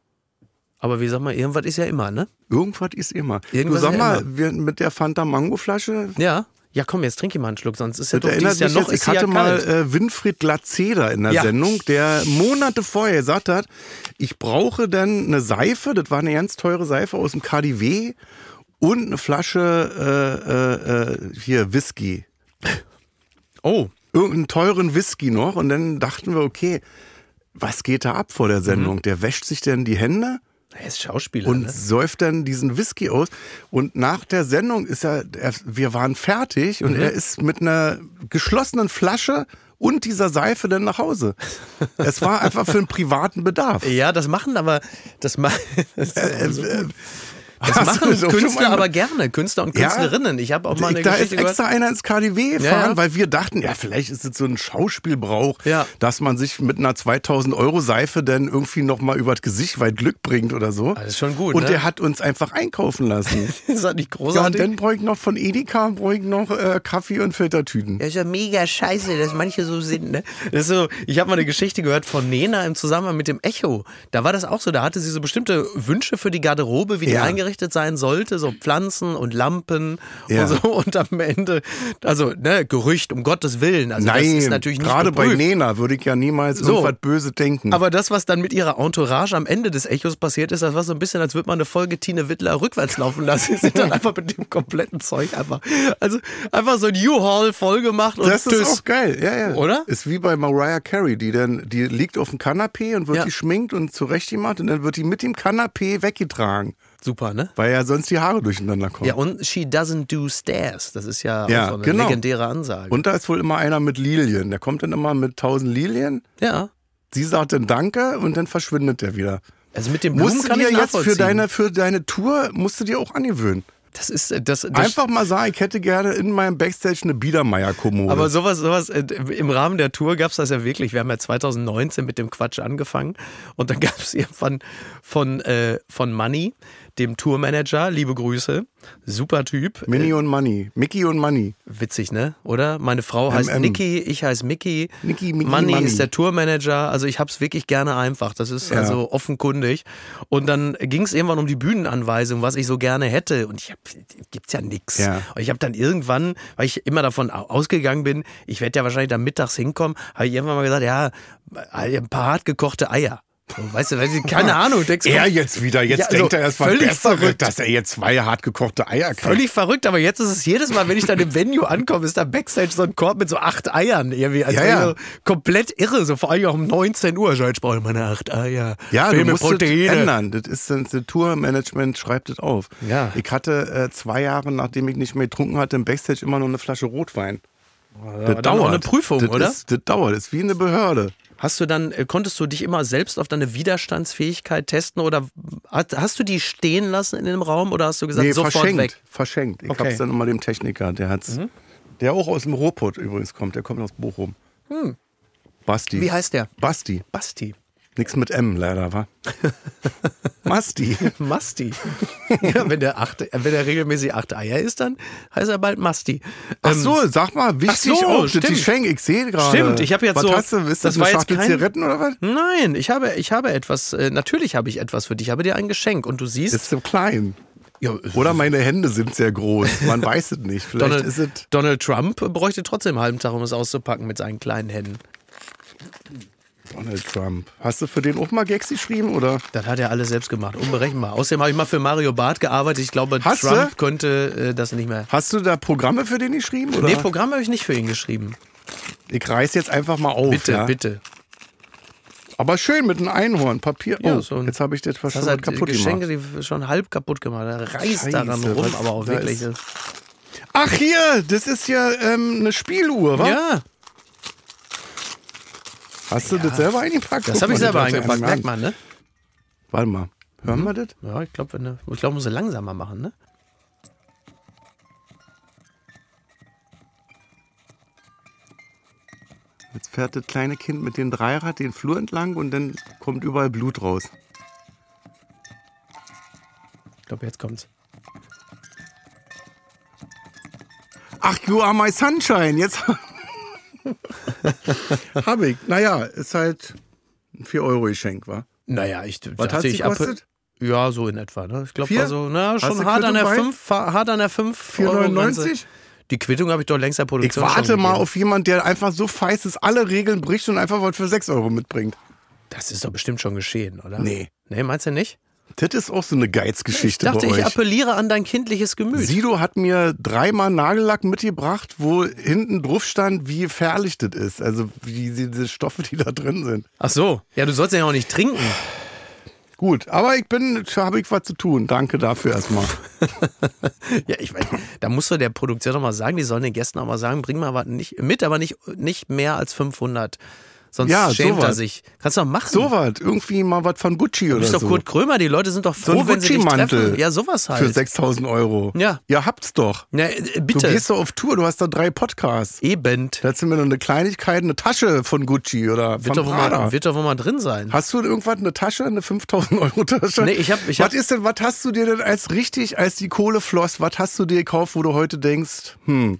Speaker 3: Aber wie sag mal, irgendwas ist ja immer, ne?
Speaker 2: Irgendwas ist immer.
Speaker 3: Irgendwas
Speaker 2: du sag mal,
Speaker 3: immer.
Speaker 2: wir, mit der Fanta Mango Flasche,
Speaker 3: Ja. Ja, komm, jetzt trink ich mal einen Schluck, sonst ist ja
Speaker 2: das
Speaker 3: doch dieses Jahr noch
Speaker 2: jetzt, ich
Speaker 3: sie ja
Speaker 2: hatte mal äh, Winfried Glatzeder in der
Speaker 3: Ja.
Speaker 2: Sendung, der Monate vorher gesagt hat, ich brauche dann eine Seife, das war eine ganz teure Seife aus dem KDW und eine Flasche äh, äh, äh, hier Whisky.
Speaker 3: Oh,
Speaker 2: irgendeinen teuren Whisky noch und dann dachten wir, okay, was geht da ab vor der Sendung? Der wäscht sich dann die Hände
Speaker 3: er ist Schauspieler,
Speaker 2: und
Speaker 3: ne?
Speaker 2: säuft dann diesen Whisky aus. Und nach der Sendung ist er, er wir waren fertig und er ist mit einer geschlossenen Flasche und dieser Seife dann nach Hause. Es war einfach für einen privaten Bedarf.
Speaker 3: Ja, das machen aber, das, ma das,
Speaker 2: Äh,
Speaker 3: das
Speaker 2: Hast
Speaker 3: machen
Speaker 2: schon
Speaker 3: Künstler aber gerne, Künstler und
Speaker 2: Ja.
Speaker 3: Künstlerinnen. Ich habe auch mal eine
Speaker 2: da ist
Speaker 3: Geschichte gehört.
Speaker 2: extra einer ins KDW gefahren,
Speaker 3: Ja, ja.
Speaker 2: weil wir dachten, ja, vielleicht ist es so ein Schauspielbrauch,
Speaker 3: Ja.
Speaker 2: dass man sich mit einer 2000 Euro Seife dann irgendwie nochmal über das Gesicht weit Glück bringt oder so.
Speaker 3: Das ist schon gut,
Speaker 2: Und
Speaker 3: ne?
Speaker 2: der hat uns einfach einkaufen lassen.
Speaker 3: Ist das nicht
Speaker 2: ja, und
Speaker 3: großartig?
Speaker 2: dann brauche ich noch von Edeka brauche ich noch äh, Kaffee und Filtertüten.
Speaker 4: Das ist ja mega scheiße, dass manche so sind, ne?
Speaker 3: Das ist so, ich habe mal eine Geschichte gehört von Nena im Zusammenhang mit dem Echo. Da war das auch so. Da hatte sie so bestimmte Wünsche für die Garderobe, wie die
Speaker 2: Ja.
Speaker 3: Eingerichtet sein sollte, so Pflanzen und Lampen
Speaker 2: Ja.
Speaker 3: und so. Und am Ende, also ne, Gerücht, um Gottes Willen. Also das
Speaker 2: Nein,
Speaker 3: ist natürlich nicht
Speaker 2: gerade bei
Speaker 3: geprüft.
Speaker 2: Nena würde ich ja niemals
Speaker 3: So.
Speaker 2: irgendwas böse denken.
Speaker 3: Aber das, was dann mit ihrer Entourage am Ende des Echos passiert ist, das war so ein bisschen, als würde man eine Folge Tine Wittler rückwärts laufen lassen. Sie sind dann einfach mit dem kompletten Zeug einfach, also einfach so ein U-Haul voll gemacht und
Speaker 2: das ist
Speaker 3: tschüss.
Speaker 2: auch geil, ja, ja.
Speaker 3: Oder?
Speaker 2: Ist wie bei Mariah Carey, die dann, die liegt auf dem Kanapee und wird
Speaker 3: Ja.
Speaker 2: geschminkt und zurechtgemacht und dann wird die mit dem Kanapee weggetragen,
Speaker 3: Super, ne?
Speaker 2: weil ja sonst die Haare durcheinander kommen.
Speaker 3: Ja, und she doesn't do stairs. Das ist ja,
Speaker 2: Ja,
Speaker 3: auch so eine
Speaker 2: genau.
Speaker 3: legendäre Ansage.
Speaker 2: Und da ist wohl immer einer mit Lilien. Der kommt dann immer mit tausend Lilien.
Speaker 3: ja.
Speaker 2: Sie sagt dann Danke und dann verschwindet er wieder.
Speaker 3: Also mit dem Blumen
Speaker 2: Musst du dir jetzt für deine, für deine Tour, musst du dir auch angewöhnen.
Speaker 3: das ist äh, das, das
Speaker 2: Einfach mal sagen, ich hätte gerne in meinem Backstage eine Biedermeier-Kommode.
Speaker 3: Aber sowas, sowas, äh, im Rahmen der Tour gab es das ja wirklich. Wir haben ja 2019 mit dem Quatsch angefangen und dann gab es irgendwann von, äh, von Money, dem Tourmanager, liebe Grüße, super Typ.
Speaker 2: Minnie und Money. Mickey und Money.
Speaker 3: Witzig, ne? Oder? Meine Frau heißt
Speaker 2: MM.
Speaker 3: Niki, ich heiße Mickey.
Speaker 2: Niki, Mickey,
Speaker 3: Money,
Speaker 2: Money.
Speaker 3: ist der Tourmanager. Also ich hab's wirklich gerne einfach. Das ist
Speaker 2: Ja.
Speaker 3: also offenkundig. Und dann ging es irgendwann um die Bühnenanweisung, was ich so gerne hätte. Und ich hab, gibt's ja nix.
Speaker 2: Ja.
Speaker 3: Und ich habe dann irgendwann, weil ich immer davon au- ausgegangen bin, ich werde ja wahrscheinlich dann mittags hinkommen, habe ich irgendwann mal gesagt, ja, ein paar hart gekochte Eier. Weißt du, weil ich- keine Ahnung. Denkst,
Speaker 2: Er jetzt wieder, jetzt
Speaker 3: Ja, also
Speaker 2: denkt er, es war
Speaker 3: völlig
Speaker 2: besser,
Speaker 3: verrückt.
Speaker 2: dass er jetzt zwei hart gekochte Eier kriegt.
Speaker 3: Völlig verrückt, aber jetzt ist es jedes Mal, wenn ich dann im Venue ankomme, ist da Backstage so ein Korb mit so acht Eiern. Irgendwie. Also
Speaker 2: Ja, ja.
Speaker 3: komplett irre, so vor allem auch um 19 Uhr. So, jetzt brauche ich meine acht Eier.
Speaker 2: Ja,
Speaker 3: Viel
Speaker 2: du musst
Speaker 3: Proteine.
Speaker 2: ändern. Das ist das Tourmanagement schreibt es auf.
Speaker 3: Ja.
Speaker 2: Ich hatte äh, zwei Jahre, nachdem ich nicht mehr getrunken hatte, im Backstage immer nur eine Flasche Rotwein.
Speaker 3: Das dann auch eine Prüfung,
Speaker 2: das
Speaker 3: oder?
Speaker 2: Ist, das dauert, das ist wie eine Behörde.
Speaker 3: Hast du dann, äh, konntest du dich immer selbst auf deine Widerstandsfähigkeit testen oder hast, hast du die stehen lassen in dem Raum oder hast du gesagt,
Speaker 2: nee,
Speaker 3: sofort
Speaker 2: verschenkt.
Speaker 3: weg?
Speaker 2: Verschenkt. Ich
Speaker 3: Okay. Mhm.
Speaker 2: hab's dann immer dem Techniker, der hat's. Der auch aus dem Ruhrpott übrigens kommt, der kommt aus Bochum. Basti.
Speaker 3: Hm. Wie heißt der?
Speaker 2: Basti.
Speaker 3: Basti.
Speaker 2: Nix mit M leider, wa? Masti.
Speaker 3: Masti. ja, wenn der, acht, wenn der regelmäßig acht Eier isst, dann heißt er bald Masti.
Speaker 2: Ach
Speaker 3: Ähm,
Speaker 2: so, sag mal, wichtig
Speaker 3: Ach so,
Speaker 2: auch, das
Speaker 3: stimmt.
Speaker 2: Geschenk, ich sehe gerade.
Speaker 3: Stimmt, ich habe jetzt
Speaker 2: was
Speaker 3: so-
Speaker 2: hast du, ist
Speaker 3: das
Speaker 2: das,
Speaker 3: war jetzt
Speaker 2: Schachtel
Speaker 3: kein-
Speaker 2: Zigaretten oder was?
Speaker 3: Nein, ich habe, ich habe etwas, äh, natürlich habe ich etwas für dich. Ich habe dir ein Geschenk und du siehst.
Speaker 2: Ist so klein.
Speaker 3: ja,
Speaker 2: Oder meine Hände sind sehr groß. Man weiß es nicht. Vielleicht
Speaker 3: Donald,
Speaker 2: ist es.
Speaker 3: Donald Trump bräuchte trotzdem einen halben Tag, um es auszupacken mit seinen kleinen Händen.
Speaker 2: Donald Trump. Hast du für den auch mal Gags geschrieben? Oder?
Speaker 3: Das hat er alles selbst gemacht, unberechenbar. Außerdem habe ich mal für Mario Barth gearbeitet. Ich glaube,
Speaker 2: Hast
Speaker 3: Trump
Speaker 2: du?
Speaker 3: könnte äh, das nicht mehr.
Speaker 2: Hast du da Programme für den geschrieben? Oder?
Speaker 3: Nee, Programm habe ich nicht für ihn geschrieben.
Speaker 2: ich reiß jetzt einfach mal auf.
Speaker 3: Bitte,
Speaker 2: ja?
Speaker 3: bitte.
Speaker 2: Aber schön mit einem Einhorn, Papier.
Speaker 3: Ja,
Speaker 2: oh,
Speaker 3: so ein-
Speaker 2: jetzt habe ich das mal
Speaker 3: halt
Speaker 2: kaputt
Speaker 3: Geschenke,
Speaker 2: gemacht.
Speaker 3: die schon halb kaputt gemacht. Er reißt
Speaker 2: Scheiße,
Speaker 3: daran rum, aber auch
Speaker 2: da
Speaker 3: wirklich.
Speaker 2: ist- Ach hier, das ist ja ähm, eine Spieluhr, wa?
Speaker 3: ja,
Speaker 2: Hast du das selber eingepackt?
Speaker 3: das habe ich selber
Speaker 2: ja
Speaker 3: eingepackt, merkt man, ne?
Speaker 2: Warte mal, hören
Speaker 3: Mhm.
Speaker 2: wir das?
Speaker 3: Ja, ich glaube, du- ich glaube, musst du langsamer machen, ne?
Speaker 2: Jetzt fährt das kleine Kind mit dem Dreirad den Flur entlang und dann kommt überall Blut raus.
Speaker 3: Ich glaube, jetzt kommt's.
Speaker 2: Ach, you are my sunshine. Jetzt habe ich. Naja, ist halt ein 4-Euro-Geschenk, wa?
Speaker 3: Naja, ich
Speaker 2: Was hat sie
Speaker 3: ich
Speaker 2: gekostet?
Speaker 3: Ja, so in etwa. Ne? Ich glaube,
Speaker 2: Vier?
Speaker 3: also, na, schon hart an, der
Speaker 2: bei?
Speaker 3: 5, hart an der 5
Speaker 2: 4,99?
Speaker 3: Die Quittung habe ich doch längst der
Speaker 2: Ich
Speaker 3: Produktion
Speaker 2: warte
Speaker 3: schon
Speaker 2: mal
Speaker 3: gegeben.
Speaker 2: auf jemanden, der einfach so feiß ist, alle Regeln bricht und einfach was für 6 Euro mitbringt.
Speaker 3: Das ist doch bestimmt schon geschehen, oder?
Speaker 2: Nee.
Speaker 3: Nee, meinst du nicht?
Speaker 2: Das ist auch so eine Geizgeschichte
Speaker 3: Ich dachte, ich appelliere an dein kindliches Gemüt.
Speaker 2: Sido hat mir dreimal Nagellack mitgebracht, wo hinten drauf stand, wie gefährlich das ist. Also wie diese Stoffe, die da drin sind.
Speaker 3: Ach so. Ja, du sollst ja auch nicht trinken.
Speaker 2: Gut, aber ich bin, habe ich was zu tun. Danke dafür erstmal.
Speaker 3: Ja, ich meine, da musst du der Produktion doch mal sagen, die sollen den Gästen auch mal sagen, bring mal was nicht, mit, aber nicht, nicht mehr als 500. Sonst
Speaker 2: Ja,
Speaker 3: schämt er
Speaker 2: sowas.
Speaker 3: sich. Kannst du doch machen.
Speaker 2: So was, irgendwie mal was von Gucci
Speaker 3: Du
Speaker 2: oder
Speaker 3: bist doch
Speaker 2: so.
Speaker 3: Kurt Krömer, die Leute sind doch
Speaker 2: so
Speaker 3: froh,
Speaker 2: ein
Speaker 3: wenn sie dich
Speaker 2: Gucci-Mantel.
Speaker 3: treffen. Ja, sowas
Speaker 2: Für
Speaker 3: halt.
Speaker 2: 6000 Euro.
Speaker 3: Ja.
Speaker 2: Ihr habt's doch.
Speaker 3: Ja, äh,
Speaker 2: Du
Speaker 3: bitte.
Speaker 2: gehst doch auf Tour, du hast da drei Podcasts.
Speaker 3: Eben.
Speaker 2: Da du mir noch eine Kleinigkeit, eine Tasche von Gucci oder
Speaker 3: Wird
Speaker 2: von
Speaker 3: doch, wohl
Speaker 2: Prada.
Speaker 3: mal, wird doch wohl mal drin sein.
Speaker 2: Hast du irgendwas, eine Tasche, eine 5000 Euro Tasche?
Speaker 3: Nee, ich hab- ich
Speaker 2: was
Speaker 3: hab-
Speaker 2: ist denn, was hast du dir denn als richtig, als die Kohle floss, was hast du dir gekauft, wo du heute denkst, hm,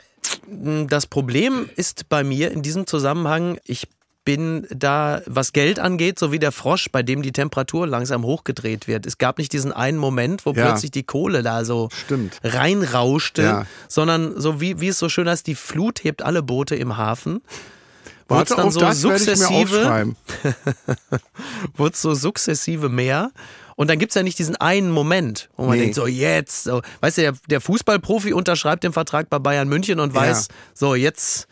Speaker 3: Das Problem ist bei mir in diesem Zusammenhang, ich bin da, was Geld angeht, so wie der Frosch, bei dem die Temperatur langsam hochgedreht wird. Es gab nicht diesen einen Moment, wo
Speaker 2: Ja.
Speaker 3: plötzlich die Kohle da so
Speaker 2: Stimmt.
Speaker 3: reinrauschte,
Speaker 2: Ja.
Speaker 3: sondern so wie, wie es so schön heißt, die Flut hebt alle Boote im Hafen. Wurd's
Speaker 2: warte
Speaker 3: dann so sukzessive- wurde so sukzessive mehr. Und dann gibt's ja nicht diesen einen Moment, wo man
Speaker 2: Nee.
Speaker 3: denkt, so jetzt, so, weißt du, der, der Fußballprofi unterschreibt den Vertrag bei Bayern München und weiß, so jetzt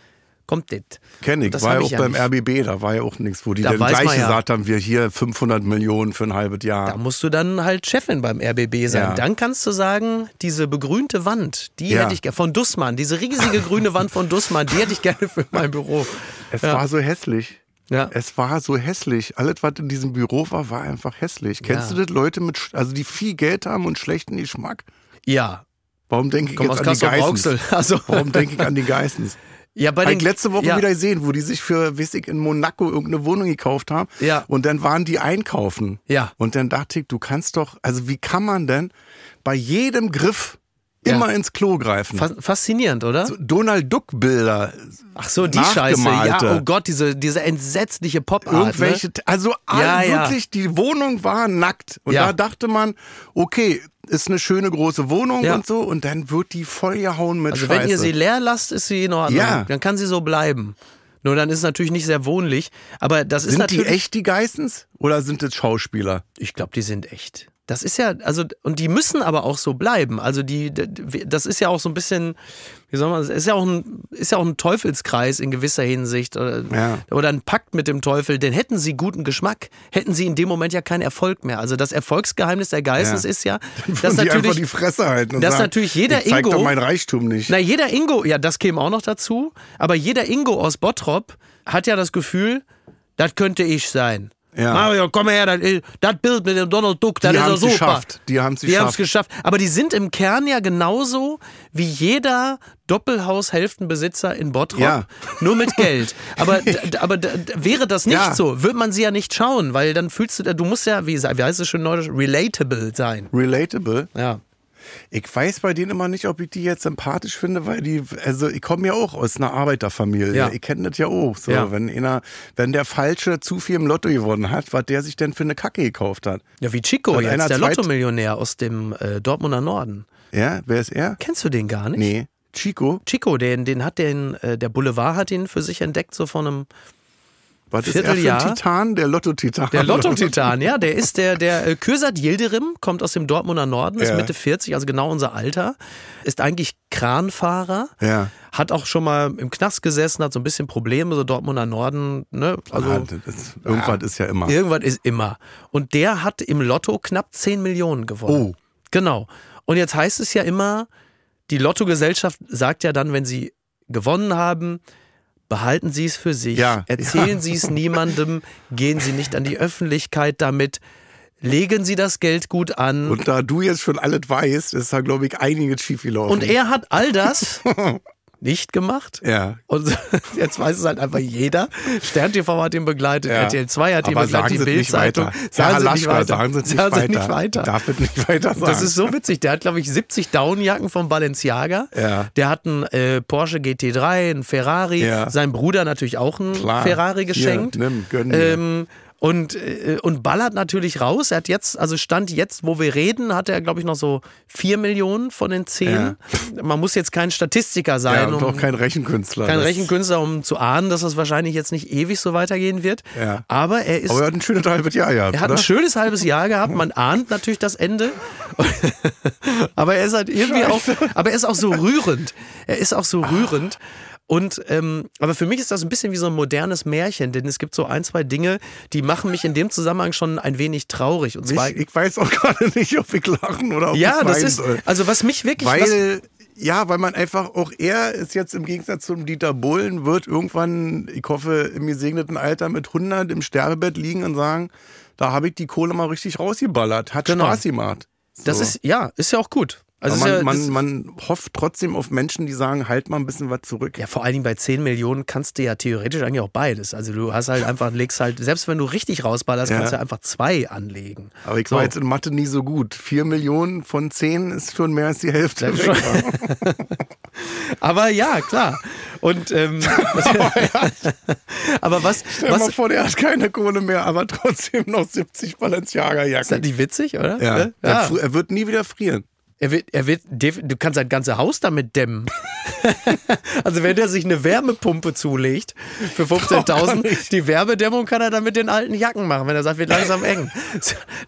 Speaker 3: kommt das.
Speaker 2: Kenn ich,
Speaker 3: Das
Speaker 2: war ja auch
Speaker 3: ja
Speaker 2: beim
Speaker 3: nicht.
Speaker 2: RBB, da war ja auch nichts, wo die
Speaker 3: Da
Speaker 2: dann gleich
Speaker 3: ja.
Speaker 2: gesagt haben, wir hier 500 Millionen für ein halbes
Speaker 3: Da
Speaker 2: Jahr.
Speaker 3: musst du dann halt Chefin beim RBB sein.
Speaker 2: Ja.
Speaker 3: Dann kannst du sagen, diese begrünte Wand, die hätte ich gerne, von Dussmann, diese riesige grüne Wand von Dussmann, die hätte ich gerne für mein Büro.
Speaker 2: Es war so hässlich.
Speaker 3: Ja.
Speaker 2: Es war so hässlich. Alles, was in diesem Büro war, war einfach hässlich. Kennst du das? Leute mit, also die viel Geld haben und schlechten Geschmack.
Speaker 3: Ja,
Speaker 2: Warum denke ich
Speaker 3: komm
Speaker 2: jetzt
Speaker 3: aus
Speaker 2: an die Geissens?
Speaker 3: Also,
Speaker 2: Warum denke ich an die Geissens?
Speaker 3: ja, bei den
Speaker 2: ich letzte Woche
Speaker 3: ja.
Speaker 2: wieder gesehen, wo die sich für, weiß ich, in Monaco irgendeine Wohnung gekauft haben.
Speaker 3: Ja.
Speaker 2: Und dann waren die einkaufen.
Speaker 3: Ja.
Speaker 2: Und dann dachte ich, du kannst doch, also wie kann man denn bei jedem Griff
Speaker 3: Ja.
Speaker 2: immer ins Klo greifen?
Speaker 3: Fas- Faszinierend, oder?
Speaker 2: So Donald Duck Bilder,
Speaker 3: Ach so, die Scheiße. Ja, oh Gott, diese, diese entsetzliche Pop-Art.
Speaker 2: irgendwelche,
Speaker 3: Ne?
Speaker 2: also
Speaker 3: Ja,
Speaker 2: wirklich, die Wohnung war nackt. Und da dachte man, okay, ist eine schöne große Wohnung und so. Und dann wird die vollgehauen mit
Speaker 3: Also
Speaker 2: Scheiße.
Speaker 3: wenn ihr sie leer lasst, ist sie in Ordnung.
Speaker 2: Ja.
Speaker 3: Dann kann sie so bleiben. Nur dann ist es natürlich nicht sehr wohnlich. Aber das ist
Speaker 2: sind
Speaker 3: natürlich.
Speaker 2: die echt die Geissens? Oder sind das Schauspieler?
Speaker 3: Ich glaube, die sind echt. Das ist ja, also, und die müssen aber auch so bleiben. Also die, das ist ja auch so ein bisschen, wie soll man, es ist ja auch ein, ist ja auch ein Teufelskreis in gewisser Hinsicht oder,
Speaker 2: Ja.
Speaker 3: oder ein Pakt mit dem Teufel. Denn hätten sie guten Geschmack, hätten sie in dem Moment ja keinen Erfolg mehr. Also das Erfolgsgeheimnis der Geissens
Speaker 2: Ja.
Speaker 3: ist ja, dass
Speaker 2: würden die
Speaker 3: natürlich,
Speaker 2: Fresse halten und
Speaker 3: dass
Speaker 2: sagen,
Speaker 3: natürlich jeder
Speaker 2: ich zeig
Speaker 3: Ingo-
Speaker 2: doch mein Reichtum nicht.
Speaker 3: na jeder Ingo, ja das käme auch noch dazu, aber jeder Ingo aus Bottrop hat ja das Gefühl, das könnte ich sein.
Speaker 2: Ja.
Speaker 3: Mario, komm her, das, das Bild mit dem Donald Duck, das
Speaker 2: Die
Speaker 3: ist ja super.
Speaker 2: geschafft. Die
Speaker 3: haben es
Speaker 2: geschafft.
Speaker 3: geschafft. Aber die sind im Kern ja genauso wie jeder Doppelhaushälftenbesitzer in Bottrop,
Speaker 2: Ja.
Speaker 3: nur mit Geld. Aber, aber wäre das nicht
Speaker 2: Ja.
Speaker 3: so, würde man sie ja nicht schauen, weil dann fühlst du, du musst ja, wie, wie heißt es schön neudeutsch, relatable sein.
Speaker 2: Relatable.
Speaker 3: Ja.
Speaker 2: Ich weiß bei denen immer nicht, ob ich die jetzt sympathisch finde, weil die, also ich komme ja auch aus einer Arbeiterfamilie.
Speaker 3: Ja.
Speaker 2: Ich kenne das ja auch. So,
Speaker 3: Ja.
Speaker 2: wenn einer, wenn der Falsche zu viel im Lotto gewonnen hat, was der sich denn für eine Kacke gekauft hat.
Speaker 3: Ja, wie Chico
Speaker 2: Hat einer
Speaker 3: jetzt, der Lottomillionär aus dem äh, Dortmunder Norden.
Speaker 2: Ja, wer ist er?
Speaker 3: Kennst du den gar nicht?
Speaker 2: Nee. Chico?
Speaker 3: Chico, den, den hat den, äh, der Boulevard hat ihn für sich entdeckt, so von einem,
Speaker 2: Was ist für
Speaker 3: Vierteljahr.
Speaker 2: Titan? Der Lotto-Titan.
Speaker 3: der Lotto-Titan, ja, der ist der, der äh, Kürsat Yildirim, kommt aus dem Dortmunder Norden, ist
Speaker 2: Ja.
Speaker 3: Mitte 40, also genau unser Alter, ist eigentlich Kranfahrer,
Speaker 2: Ja.
Speaker 3: hat auch schon mal im Knast gesessen, hat so ein bisschen Probleme, so Dortmunder Norden, ne, also
Speaker 2: Ah, das ist, irgendwas ist ja immer.
Speaker 3: Irgendwas ist immer. Und der hat im Lotto knapp 10 Millionen gewonnen.
Speaker 2: Oh.
Speaker 3: Genau. Und jetzt heißt es ja immer, die Lottogesellschaft sagt ja dann, wenn sie gewonnen haben, behalten Sie es für sich,
Speaker 2: Ja,
Speaker 3: erzählen
Speaker 2: ja.
Speaker 3: Sie es niemandem, gehen Sie nicht an die Öffentlichkeit damit, legen Sie das Geld gut an.
Speaker 2: Und da du jetzt schon alles weißt, ist da, glaube ich, einiges schiefgelaufen.
Speaker 3: Und er hat all das nicht gemacht.
Speaker 2: Ja.
Speaker 3: Und jetzt weiß es halt einfach jeder. Stern TV hat ihn begleitet,
Speaker 2: Ja.
Speaker 3: RTL 2 hat ihn
Speaker 2: Aber
Speaker 3: begleitet,
Speaker 2: sagen
Speaker 3: die Bildzeitung. Sagen Sie nicht weiter.
Speaker 2: Sagen Sie nicht
Speaker 3: Sagen
Speaker 2: weiter.
Speaker 3: nicht weiter.
Speaker 2: Darf es nicht weiter sagen.
Speaker 3: Das ist so witzig. Der hat, glaube ich, 70 Downjacken von Balenciaga.
Speaker 2: Ja.
Speaker 3: Der hat einen äh, Porsche GT3, einen Ferrari.
Speaker 2: Ja.
Speaker 3: Sein Bruder natürlich auch einen
Speaker 2: Klar.
Speaker 3: Ferrari geschenkt.
Speaker 2: Hier, nimm, gönn dir.
Speaker 3: ähm, und, äh, und ballert natürlich raus. Er hat jetzt, also Stand jetzt, wo wir reden, hat er, glaube ich, noch so 4 Millionen von den 10. Man muss jetzt kein Statistiker sein,
Speaker 2: ja, und
Speaker 3: um
Speaker 2: auch kein Rechenkünstler.
Speaker 3: kein Rechenkünstler, um zu ahnen, dass das wahrscheinlich jetzt nicht ewig so weitergehen wird.
Speaker 2: Ja.
Speaker 3: Aber er ist.
Speaker 2: Aber er hat ein schönes halbes Jahr gehabt,
Speaker 3: er hat
Speaker 2: oder?
Speaker 3: ein schönes halbes Jahr gehabt, man ahnt natürlich das Ende. aber er ist halt irgendwie auch, aber er ist auch so rührend. Er ist auch so rührend. Und ähm, aber für mich ist das ein bisschen wie so ein modernes Märchen, denn es gibt so ein, zwei Dinge, die machen mich in dem Zusammenhang schon ein wenig traurig. Und zwar,
Speaker 2: Ich, ich weiß auch gerade nicht, ob ich lachen oder ob
Speaker 3: ja,
Speaker 2: ich
Speaker 3: das ist,
Speaker 2: soll.
Speaker 3: also was mich wirklich,
Speaker 2: Weil, ja, weil man einfach, auch er ist jetzt im Gegensatz zum Dieter Bohlen, wird irgendwann, ich hoffe, im gesegneten Alter mit 100 im Sterbebett liegen und sagen, da habe ich die Kohle mal richtig rausgeballert. Hat
Speaker 3: Genau.
Speaker 2: Spaß gemacht.
Speaker 3: das
Speaker 2: So.
Speaker 3: ist, ja, ist ja auch gut. Also
Speaker 2: man,
Speaker 3: ja,
Speaker 2: man, man hofft trotzdem auf Menschen, die sagen, halt mal ein bisschen was zurück.
Speaker 3: ja, vor allen Dingen bei 10 Millionen kannst du ja theoretisch eigentlich auch beides. Also du hast halt einfach, legst halt, selbst wenn du richtig rausballerst,
Speaker 2: Ja.
Speaker 3: kannst du einfach zwei anlegen.
Speaker 2: Aber ich
Speaker 3: So.
Speaker 2: war jetzt in Mathe nie so gut. Vier Millionen von zehn ist schon mehr als die Hälfte.
Speaker 3: Aber ja, klar. Und ähm, aber was,
Speaker 2: Stell dir mal
Speaker 3: was
Speaker 2: vor, der hat keine Kohle mehr, aber trotzdem noch 70
Speaker 3: ist das
Speaker 2: Balenciaga-Jacken.
Speaker 3: nicht witzig, oder?
Speaker 2: Ja.
Speaker 3: ja.
Speaker 2: Er wird nie wieder frieren.
Speaker 3: Er wird, er wird, du kannst sein ganze Haus damit dämmen. also wenn er sich eine Wärmepumpe zulegt für 15.000, die Wärmedämmung kann er dann mit den alten Jacken machen, wenn er sagt, wird langsam eng.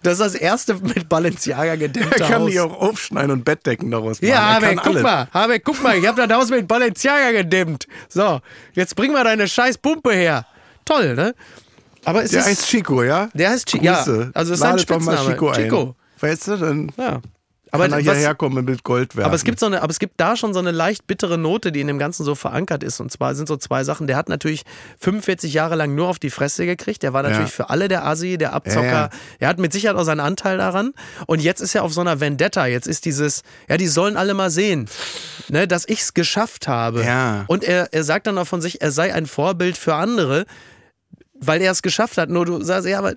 Speaker 3: Das ist das erste mit Balenciaga gedämmte
Speaker 2: Er kann
Speaker 3: Haus.
Speaker 2: die auch aufschneiden und Bettdecken daraus machen.
Speaker 3: ja, Habeck, guck
Speaker 2: alles.
Speaker 3: mal, Habeck, guck mal, ich habe das Haus mit Balenciaga gedämmt. So, jetzt bring mal deine scheiß Pumpe her. Toll, ne? Aber es
Speaker 2: Der
Speaker 3: ist,
Speaker 2: heißt Chico, ja?
Speaker 3: der heißt Chico. Ja, also es ist
Speaker 2: Ladet doch mal
Speaker 3: Spitzname.
Speaker 2: Chico ein.
Speaker 3: Chico.
Speaker 2: Weißt du, dann
Speaker 3: Ja. Aber
Speaker 2: kann er
Speaker 3: was,
Speaker 2: hierher kommen mit Gold werfen.
Speaker 3: Aber es gibt so eine, aber es gibt da schon so eine leicht bittere Note, die in dem Ganzen so verankert ist. Und zwar sind so zwei Sachen. Der hat natürlich 45 Jahre lang nur auf die Fresse gekriegt. Der war natürlich
Speaker 2: Ja.
Speaker 3: für alle der Asi, der Abzocker.
Speaker 2: Ja, ja.
Speaker 3: Er hat mit Sicherheit auch seinen Anteil daran. Und jetzt ist er auf so einer Vendetta. Jetzt ist dieses, ja, die sollen alle mal sehen, ne, dass ich es geschafft habe. Und er, er sagt dann auch von sich, er sei ein Vorbild für andere. Weil er es geschafft hat. Nur du sagst, ja, aber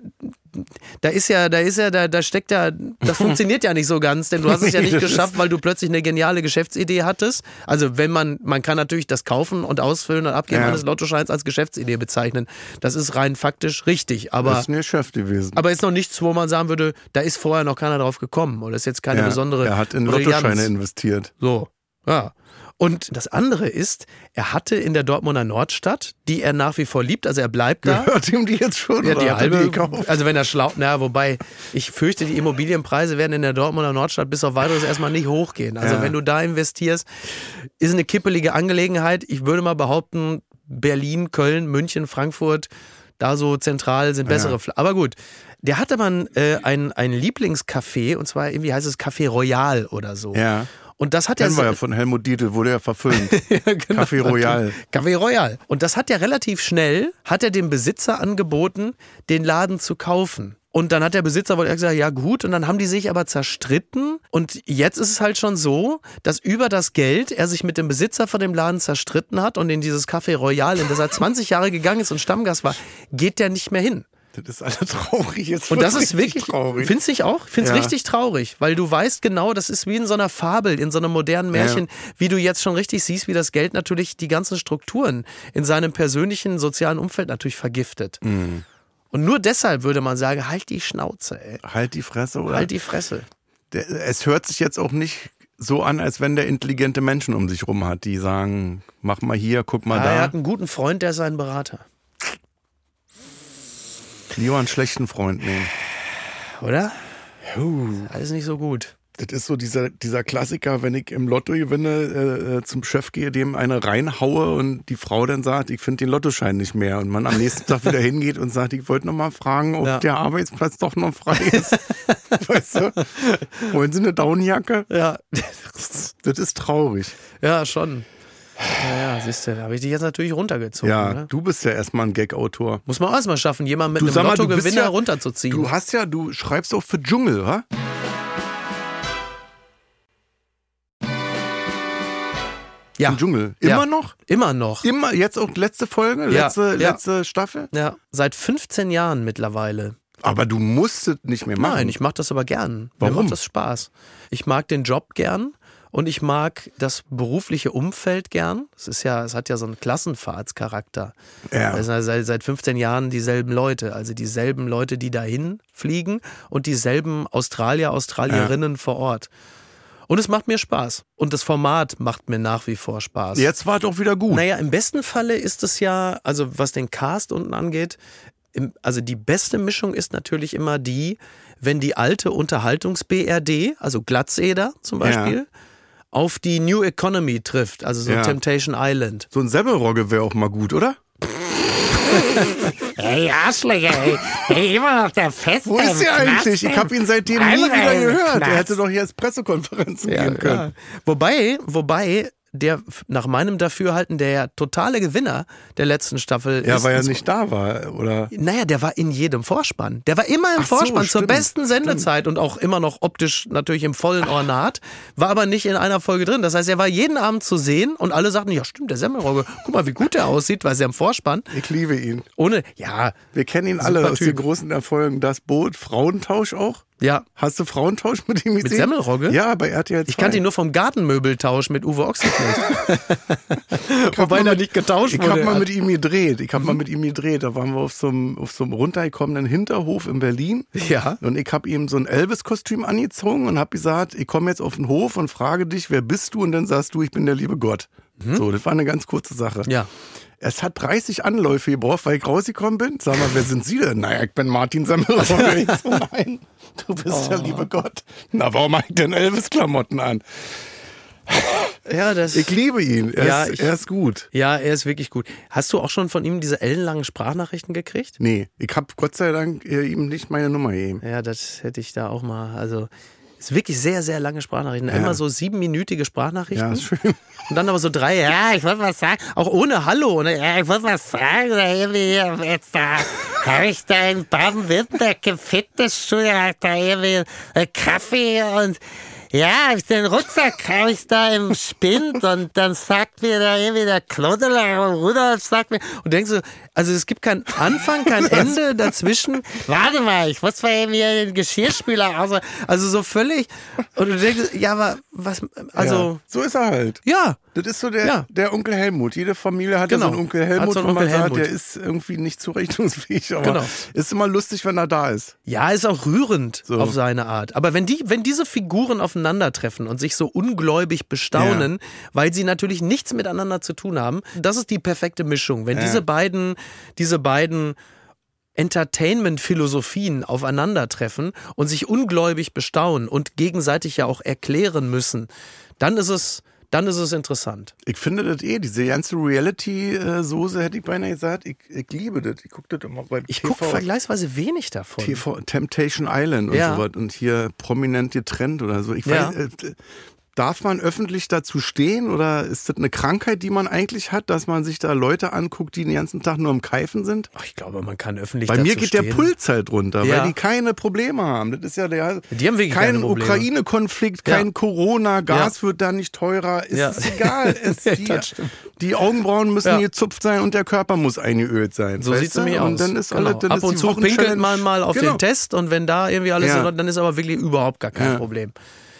Speaker 3: da ist ja, da ist ja, da, da steckt ja, das funktioniert ja nicht so ganz, denn du hast es ja nicht geschafft, weil du plötzlich eine geniale Geschäftsidee hattest. Also wenn man, man kann natürlich das Kaufen und Ausfüllen und Abgeben
Speaker 2: Ja.
Speaker 3: eines Lottoscheins als Geschäftsidee bezeichnen. Das ist rein faktisch richtig, aber
Speaker 2: das ist ein Geschäft gewesen.
Speaker 3: aber ist noch nichts, wo man sagen würde, da ist vorher noch keiner drauf gekommen oder ist jetzt keine
Speaker 2: ja,
Speaker 3: besondere
Speaker 2: er hat in
Speaker 3: Brillanz.
Speaker 2: Lottoscheine investiert.
Speaker 3: So, ja. Und das andere ist, er hatte in der Dortmunder Nordstadt, die er nach wie vor liebt, also er bleibt da.
Speaker 2: Gehört ihm die jetzt schon?
Speaker 3: Ja, die halbe, also wenn er schlau, na, wobei, ich fürchte, die Immobilienpreise werden in der Dortmunder Nordstadt bis auf weiteres erstmal nicht hochgehen. Also
Speaker 2: Ja.
Speaker 3: wenn du da investierst, ist eine kippelige Angelegenheit. Ich würde mal behaupten, Berlin, Köln, München, Frankfurt, da so zentral sind bessere. Fl- Aber gut, der hatte man äh, ein, ein Lieblingscafé und zwar irgendwie heißt es Café Royal oder so.
Speaker 2: Ja.
Speaker 3: Und das hat er
Speaker 2: Kennen wir ja von Helmut Dietl, wurde ja verfilmt.
Speaker 3: Ja, genau.
Speaker 2: Café Royal.
Speaker 3: Café Royal. Und das hat er relativ schnell, hat er dem Besitzer angeboten, den Laden zu kaufen. Und dann hat der Besitzer wohl gesagt, ja gut, und dann haben die sich aber zerstritten. Und jetzt ist es halt schon so, dass über das Geld er sich mit dem Besitzer von dem Laden zerstritten hat und in dieses Café Royal, in das er 20 Jahre gegangen ist und Stammgast war, geht der nicht mehr hin.
Speaker 2: Das ist alles traurig. Jetzt
Speaker 3: Und das ist wirklich,
Speaker 2: traurig.
Speaker 3: findest ich auch? Find's
Speaker 2: Ja.
Speaker 3: richtig traurig, weil du weißt genau, das ist wie in so einer Fabel, in so einem modernen Märchen, wie du jetzt schon richtig siehst, wie das Geld natürlich die ganzen Strukturen in seinem persönlichen sozialen Umfeld natürlich vergiftet.
Speaker 2: Mhm.
Speaker 3: Und nur deshalb würde man sagen, halt die Schnauze, ey.
Speaker 2: Halt die Fresse, oder?
Speaker 3: Halt die Fresse.
Speaker 2: Der, es hört sich jetzt auch nicht so an, als wenn der intelligente Menschen um sich rum hat, die sagen, mach mal hier, guck mal
Speaker 3: Ja, er
Speaker 2: da.
Speaker 3: hat einen guten Freund, der ist sein Berater.
Speaker 2: Lieber einen schlechten Freund nehmen.
Speaker 3: Oder? Alles nicht so gut.
Speaker 2: Das ist so dieser, dieser Klassiker, wenn ich im Lotto gewinne, äh, äh, zum Chef gehe, dem eine reinhaue und die Frau dann sagt, ich finde den Lottoschein nicht mehr. Und man am nächsten Tag wieder hingeht und sagt, ich wollte noch mal fragen, ob
Speaker 3: Ja.
Speaker 2: der Arbeitsplatz doch noch frei ist. weißt du? Wollen Sie eine Daunenjacke?
Speaker 3: Ja,
Speaker 2: Das ist traurig.
Speaker 3: ja schon. Ja, ja, siehst du, da habe ich dich jetzt natürlich runtergezogen.
Speaker 2: Ja,
Speaker 3: Ne?
Speaker 2: du bist ja erstmal ein Gag-Autor.
Speaker 3: Muss man auch erstmal schaffen, jemanden mit
Speaker 2: Du
Speaker 3: einem Lottogewinner
Speaker 2: ja-
Speaker 3: runterzuziehen.
Speaker 2: Du hast ja, du schreibst auch für Dschungel, wa?
Speaker 3: ja,
Speaker 2: Im Dschungel. Immer
Speaker 3: Ja.
Speaker 2: noch?
Speaker 3: immer noch.
Speaker 2: Immer, jetzt auch letzte Folge, letzte,
Speaker 3: ja.
Speaker 2: letzte Staffel?
Speaker 3: Ja, seit 15 Jahren mittlerweile.
Speaker 2: Aber du musst es nicht mehr machen.
Speaker 3: Nein, ich mache das aber gern.
Speaker 2: Warum?
Speaker 3: Mir macht das Spaß. Ich mag den Job gern und ich mag das berufliche Umfeld gern. Es ist ja, es hat ja so einen Klassenfahrtscharakter.
Speaker 2: Ja.
Speaker 3: Das sind ja seit, seit 15 Jahren dieselben Leute, also dieselben Leute, die dahin fliegen und dieselben Australier, Australierinnen vor Ort. Und es macht mir Spaß. Und das Format macht mir nach wie vor Spaß.
Speaker 2: Jetzt war doch wieder gut.
Speaker 3: Naja, im besten Falle ist es ja, also was den Cast unten angeht, also die beste Mischung ist natürlich immer die, wenn die alte Unterhaltungs-BRD, also Glatzeder zum Beispiel, auf die New Economy trifft, also so
Speaker 2: Ja.
Speaker 3: Temptation Island.
Speaker 2: So ein Semmelrogge wäre auch mal gut, oder?
Speaker 4: Ey, Arschlöcher, ey. ey immer noch der Feste.
Speaker 2: Wo ist er eigentlich? Ich habe ihn seitdem nie wieder gehört. Er hätte doch hier als Pressekonferenzen gehen können.
Speaker 3: Wobei, wobei der nach meinem Dafürhalten der totale Gewinner der letzten Staffel
Speaker 2: Ja,
Speaker 3: ist.
Speaker 2: weil er nicht da war, oder?
Speaker 3: Naja, der war in jedem Vorspann. Der war immer im
Speaker 2: Ach so,
Speaker 3: Vorspann zur
Speaker 2: stimmt,
Speaker 3: besten Sendezeit und auch immer noch optisch natürlich im vollen Ornat, war aber nicht in einer Folge drin. Das heißt, er war jeden Abend zu sehen und alle sagten, ja stimmt, der Semmelrogge, guck mal, wie gut der aussieht, weil er im Vorspann.
Speaker 2: Ich liebe ihn.
Speaker 3: Ohne, ja,
Speaker 2: Wir kennen ihn alle aus den großen Erfolgen. Das Boot, Frauentausch auch.
Speaker 3: Ja.
Speaker 2: Hast du Frauentausch mit ihm gesehen?
Speaker 3: Semmelrogge?
Speaker 2: Ja, bei RTL 2.
Speaker 3: Ich kannte ihn nur vom Gartenmöbeltausch mit Uwe Ochsenknecht.
Speaker 2: Ich
Speaker 3: Wobei
Speaker 2: mit-
Speaker 3: nicht getauscht
Speaker 2: Ich
Speaker 3: wurde.
Speaker 2: habe mal mit ihm gedreht. Ich habe mal mit ihm gedreht. Da waren wir auf so einem, auf so einem runtergekommenen Hinterhof in Berlin.
Speaker 3: Ja.
Speaker 2: Und ich habe ihm so ein Elvis-Kostüm angezogen und habe gesagt, ich komme jetzt auf den Hof und frage dich, wer bist du? Und dann sagst du, ich bin der liebe Gott. So, das war eine ganz kurze Sache.
Speaker 3: Mhm. Ja.
Speaker 2: Es hat 30 Anläufe gebraucht, weil ich rausgekommen bin. Sag mal, wer sind Sie denn? Naja, ich bin Martin. Ich so, nein, du bist der liebe Gott. Na, warum hab ich denn Elvis-Klamotten an?
Speaker 3: Ja, das.
Speaker 2: Ich liebe ihn. Er,
Speaker 3: Ja,
Speaker 2: ist,
Speaker 3: ich-
Speaker 2: er ist gut.
Speaker 3: ja, er ist wirklich gut. Hast du auch schon von ihm diese ellenlangen Sprachnachrichten gekriegt?
Speaker 2: Nee, ich habe Gott sei Dank äh, ihm nicht meine Nummer gegeben.
Speaker 3: Ja, das hätte ich da auch mal. Also, ist wirklich sehr, sehr lange Sprachnachrichten. Immer so siebenminütige Sprachnachrichten.
Speaker 2: Ja, ist schön.
Speaker 3: Und dann aber so drei, ja, ich wollte was sagen. Auch ohne Hallo. Ne? Ja, ich wollte was sagen. Da irgendwie, jetzt da habe ich da in Baden-Württemberg im Fitnessstudio da irgendwie äh, Kaffee und ja, den Rucksack habe ich da im Spind und dann sagt mir da irgendwie der Klodeler Rudolf sagt mir und denkst du, also es gibt keinen Anfang, kein Ende dazwischen. Warte mal, ich muss mal eben hier den Geschirrspüler aus. Also so völlig und du denkst, ja, aber was, also
Speaker 2: ja, so ist er halt.
Speaker 3: ja.
Speaker 2: Das ist so der,
Speaker 3: Ja.
Speaker 2: der Onkel Helmut. Jede Familie hat ja
Speaker 3: Genau.
Speaker 2: so einen Onkel
Speaker 3: Hat
Speaker 2: Helmut,
Speaker 3: so einen
Speaker 2: wo man
Speaker 3: Onkel
Speaker 2: sagt,
Speaker 3: Helmut.
Speaker 2: der ist irgendwie nicht zurechnungsfähig, aber
Speaker 3: Genau.
Speaker 2: ist immer lustig, wenn er da ist.
Speaker 3: Ja, ist auch rührend
Speaker 2: So.
Speaker 3: auf seine Art. Aber wenn die, wenn diese Figuren aufeinandertreffen und sich so ungläubig bestaunen, weil sie natürlich nichts miteinander zu tun haben, das ist die perfekte Mischung. Wenn
Speaker 2: Ja.
Speaker 3: diese beiden, diese beiden Entertainment-Philosophien aufeinandertreffen und sich ungläubig bestaunen und gegenseitig ja auch erklären müssen, dann ist es, dann ist es interessant.
Speaker 2: Ich finde das eh, diese ganze Reality-Soße, hätte ich beinahe gesagt, ich, ich liebe das. Ich gucke das immer bei
Speaker 3: Ich gucke vergleichsweise wenig davon.
Speaker 2: TV Temptation Island und
Speaker 3: Ja.
Speaker 2: sowas und hier prominent getrennt oder so. Ich
Speaker 3: Ja.
Speaker 2: weiß, äh, darf man öffentlich dazu stehen oder ist das eine Krankheit, die man eigentlich hat, dass man sich da Leute anguckt, die den ganzen Tag nur am Keifen sind?
Speaker 3: Ach, ich glaube, man kann öffentlich
Speaker 2: Bei mir geht der
Speaker 3: stehen.
Speaker 2: Puls halt runter,
Speaker 3: Ja.
Speaker 2: weil die keine Probleme haben. Das ist ja der
Speaker 3: Die haben wirklich
Speaker 2: kein. Ukraine-Konflikt,
Speaker 3: Ja.
Speaker 2: kein Corona, Gas
Speaker 3: Ja.
Speaker 2: wird da nicht teurer. Ist
Speaker 3: Ja.
Speaker 2: es egal. Es, die, die Augenbrauen müssen
Speaker 3: Ja.
Speaker 2: gezupft sein und der Körper muss eingeölt sein.
Speaker 3: So sieht's
Speaker 2: du?
Speaker 3: nämlich aus.
Speaker 2: Und dann ist
Speaker 3: Genau.
Speaker 2: alle, dann
Speaker 3: Ab
Speaker 2: ist
Speaker 3: und zu pinkelt man mal auf
Speaker 2: genau.
Speaker 3: den Test und wenn da irgendwie alles,
Speaker 2: Ja.
Speaker 3: in- dann ist aber wirklich überhaupt gar kein
Speaker 2: Ja.
Speaker 3: Problem.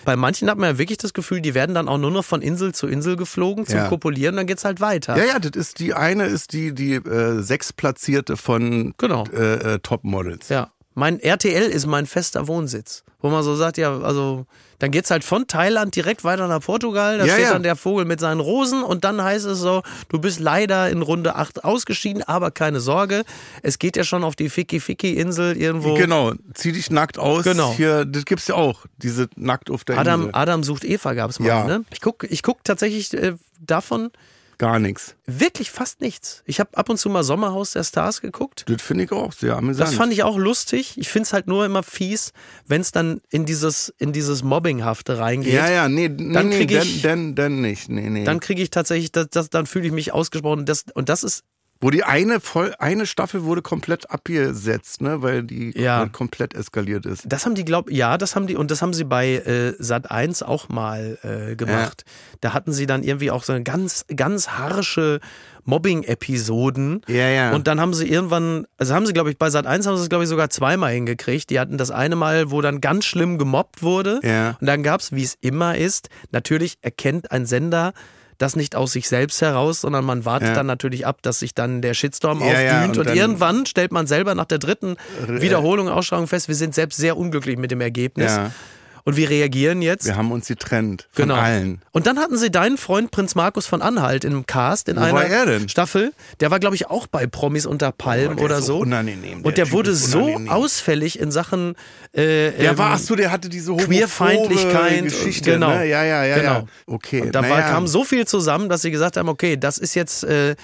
Speaker 3: Bei manchen hat man ja wirklich das Gefühl, die werden dann auch nur noch von Insel zu Insel geflogen zum
Speaker 2: Ja.
Speaker 3: Kopulieren, dann geht's halt weiter.
Speaker 2: Ja, ja, das ist die eine ist die die äh, sechsplatzierte von
Speaker 3: Genau.
Speaker 2: äh, äh, Topmodels.
Speaker 3: Ja. Mein RTL ist mein fester Wohnsitz. Wo man so sagt, ja, also dann geht's halt von Thailand direkt weiter nach Portugal. Da
Speaker 2: Ja,
Speaker 3: steht
Speaker 2: ja.
Speaker 3: dann der Vogel mit seinen Rosen und dann heißt es so, du bist leider in Runde 8 ausgeschieden, aber keine Sorge. Es geht ja schon auf die Ficky-Ficky-Insel irgendwo.
Speaker 2: Genau, zieh dich nackt aus.
Speaker 3: Genau.
Speaker 2: Hier, das gibt's ja auch, diese nackt auf der
Speaker 3: Adam,
Speaker 2: Insel.
Speaker 3: Adam sucht Eva gab's mal,
Speaker 2: Ja.
Speaker 3: ne? Ich guck, ich guck tatsächlich äh, davon
Speaker 2: Gar nichts.
Speaker 3: wirklich fast nichts. Ich habe ab und zu mal Sommerhaus der Stars geguckt.
Speaker 2: Das finde ich auch sehr amüsant.
Speaker 3: Das fand ich auch lustig. Ich find's halt nur immer fies, wenn es dann in dieses, in dieses Mobbinghafte reingeht.
Speaker 2: ja, ja, nee, nee,
Speaker 3: Dann
Speaker 2: nee,
Speaker 3: krieg
Speaker 2: dann,
Speaker 3: ich-
Speaker 2: dann, dann nicht. Nee, nee.
Speaker 3: Dann kriege ich tatsächlich, das, das, dann fühle ich mich ausgesprochen. Das, und das ist,
Speaker 2: Wo die eine voll, eine Staffel wurde komplett abgesetzt, ne, weil die
Speaker 3: Ja.
Speaker 2: komplett eskaliert ist.
Speaker 3: das haben die, glaub, ja, das haben die, und das haben sie bei äh, Sat 1 auch mal äh, gemacht. Da hatten sie dann irgendwie auch so eine ganz, ganz harsche Mobbing-Episoden.
Speaker 2: Ja, ja.
Speaker 3: Und dann haben sie irgendwann, also haben sie, glaube ich, bei Sat 1 haben sie es, glaube ich, sogar zweimal hingekriegt. Die hatten das eine Mal, wo dann ganz schlimm gemobbt wurde.
Speaker 2: Ja.
Speaker 3: Und dann gab es, wie es immer ist, natürlich erkennt ein Sender das nicht aus sich selbst heraus, sondern man wartet
Speaker 2: Ja.
Speaker 3: dann natürlich ab, dass sich dann der Shitstorm
Speaker 2: Ja, ja,
Speaker 3: aufdünt.
Speaker 2: und
Speaker 3: und
Speaker 2: dann-
Speaker 3: irgendwann stellt man selber nach der dritten Wiederholung, Ausstrahlung fest, wir sind selbst sehr unglücklich mit dem Ergebnis.
Speaker 2: Ja.
Speaker 3: Und wie reagieren jetzt?
Speaker 2: Wir haben uns getrennt von
Speaker 3: Genau.
Speaker 2: allen.
Speaker 3: Und dann hatten sie deinen Freund Prinz Markus von Anhalt im Cast in
Speaker 2: Wo
Speaker 3: einer
Speaker 2: war er denn?
Speaker 3: Staffel. Der war, glaube ich, auch bei Promis unter Palmen
Speaker 2: Oh, der
Speaker 3: oder
Speaker 2: so unangenehm. Der
Speaker 3: Und der
Speaker 2: Typ
Speaker 3: wurde so ausfällig in Sachen äh,
Speaker 2: Der
Speaker 3: ähm,
Speaker 2: war, ach so, der hatte diese
Speaker 3: Queerfeindlichkeit.
Speaker 2: Geschichte.
Speaker 3: genau.
Speaker 2: Ne? Ja, ja, ja,
Speaker 3: genau.
Speaker 2: ja. Okay.
Speaker 3: Und da war,
Speaker 2: naja.
Speaker 3: kam so viel zusammen, dass sie gesagt haben, okay, das ist jetzt, äh,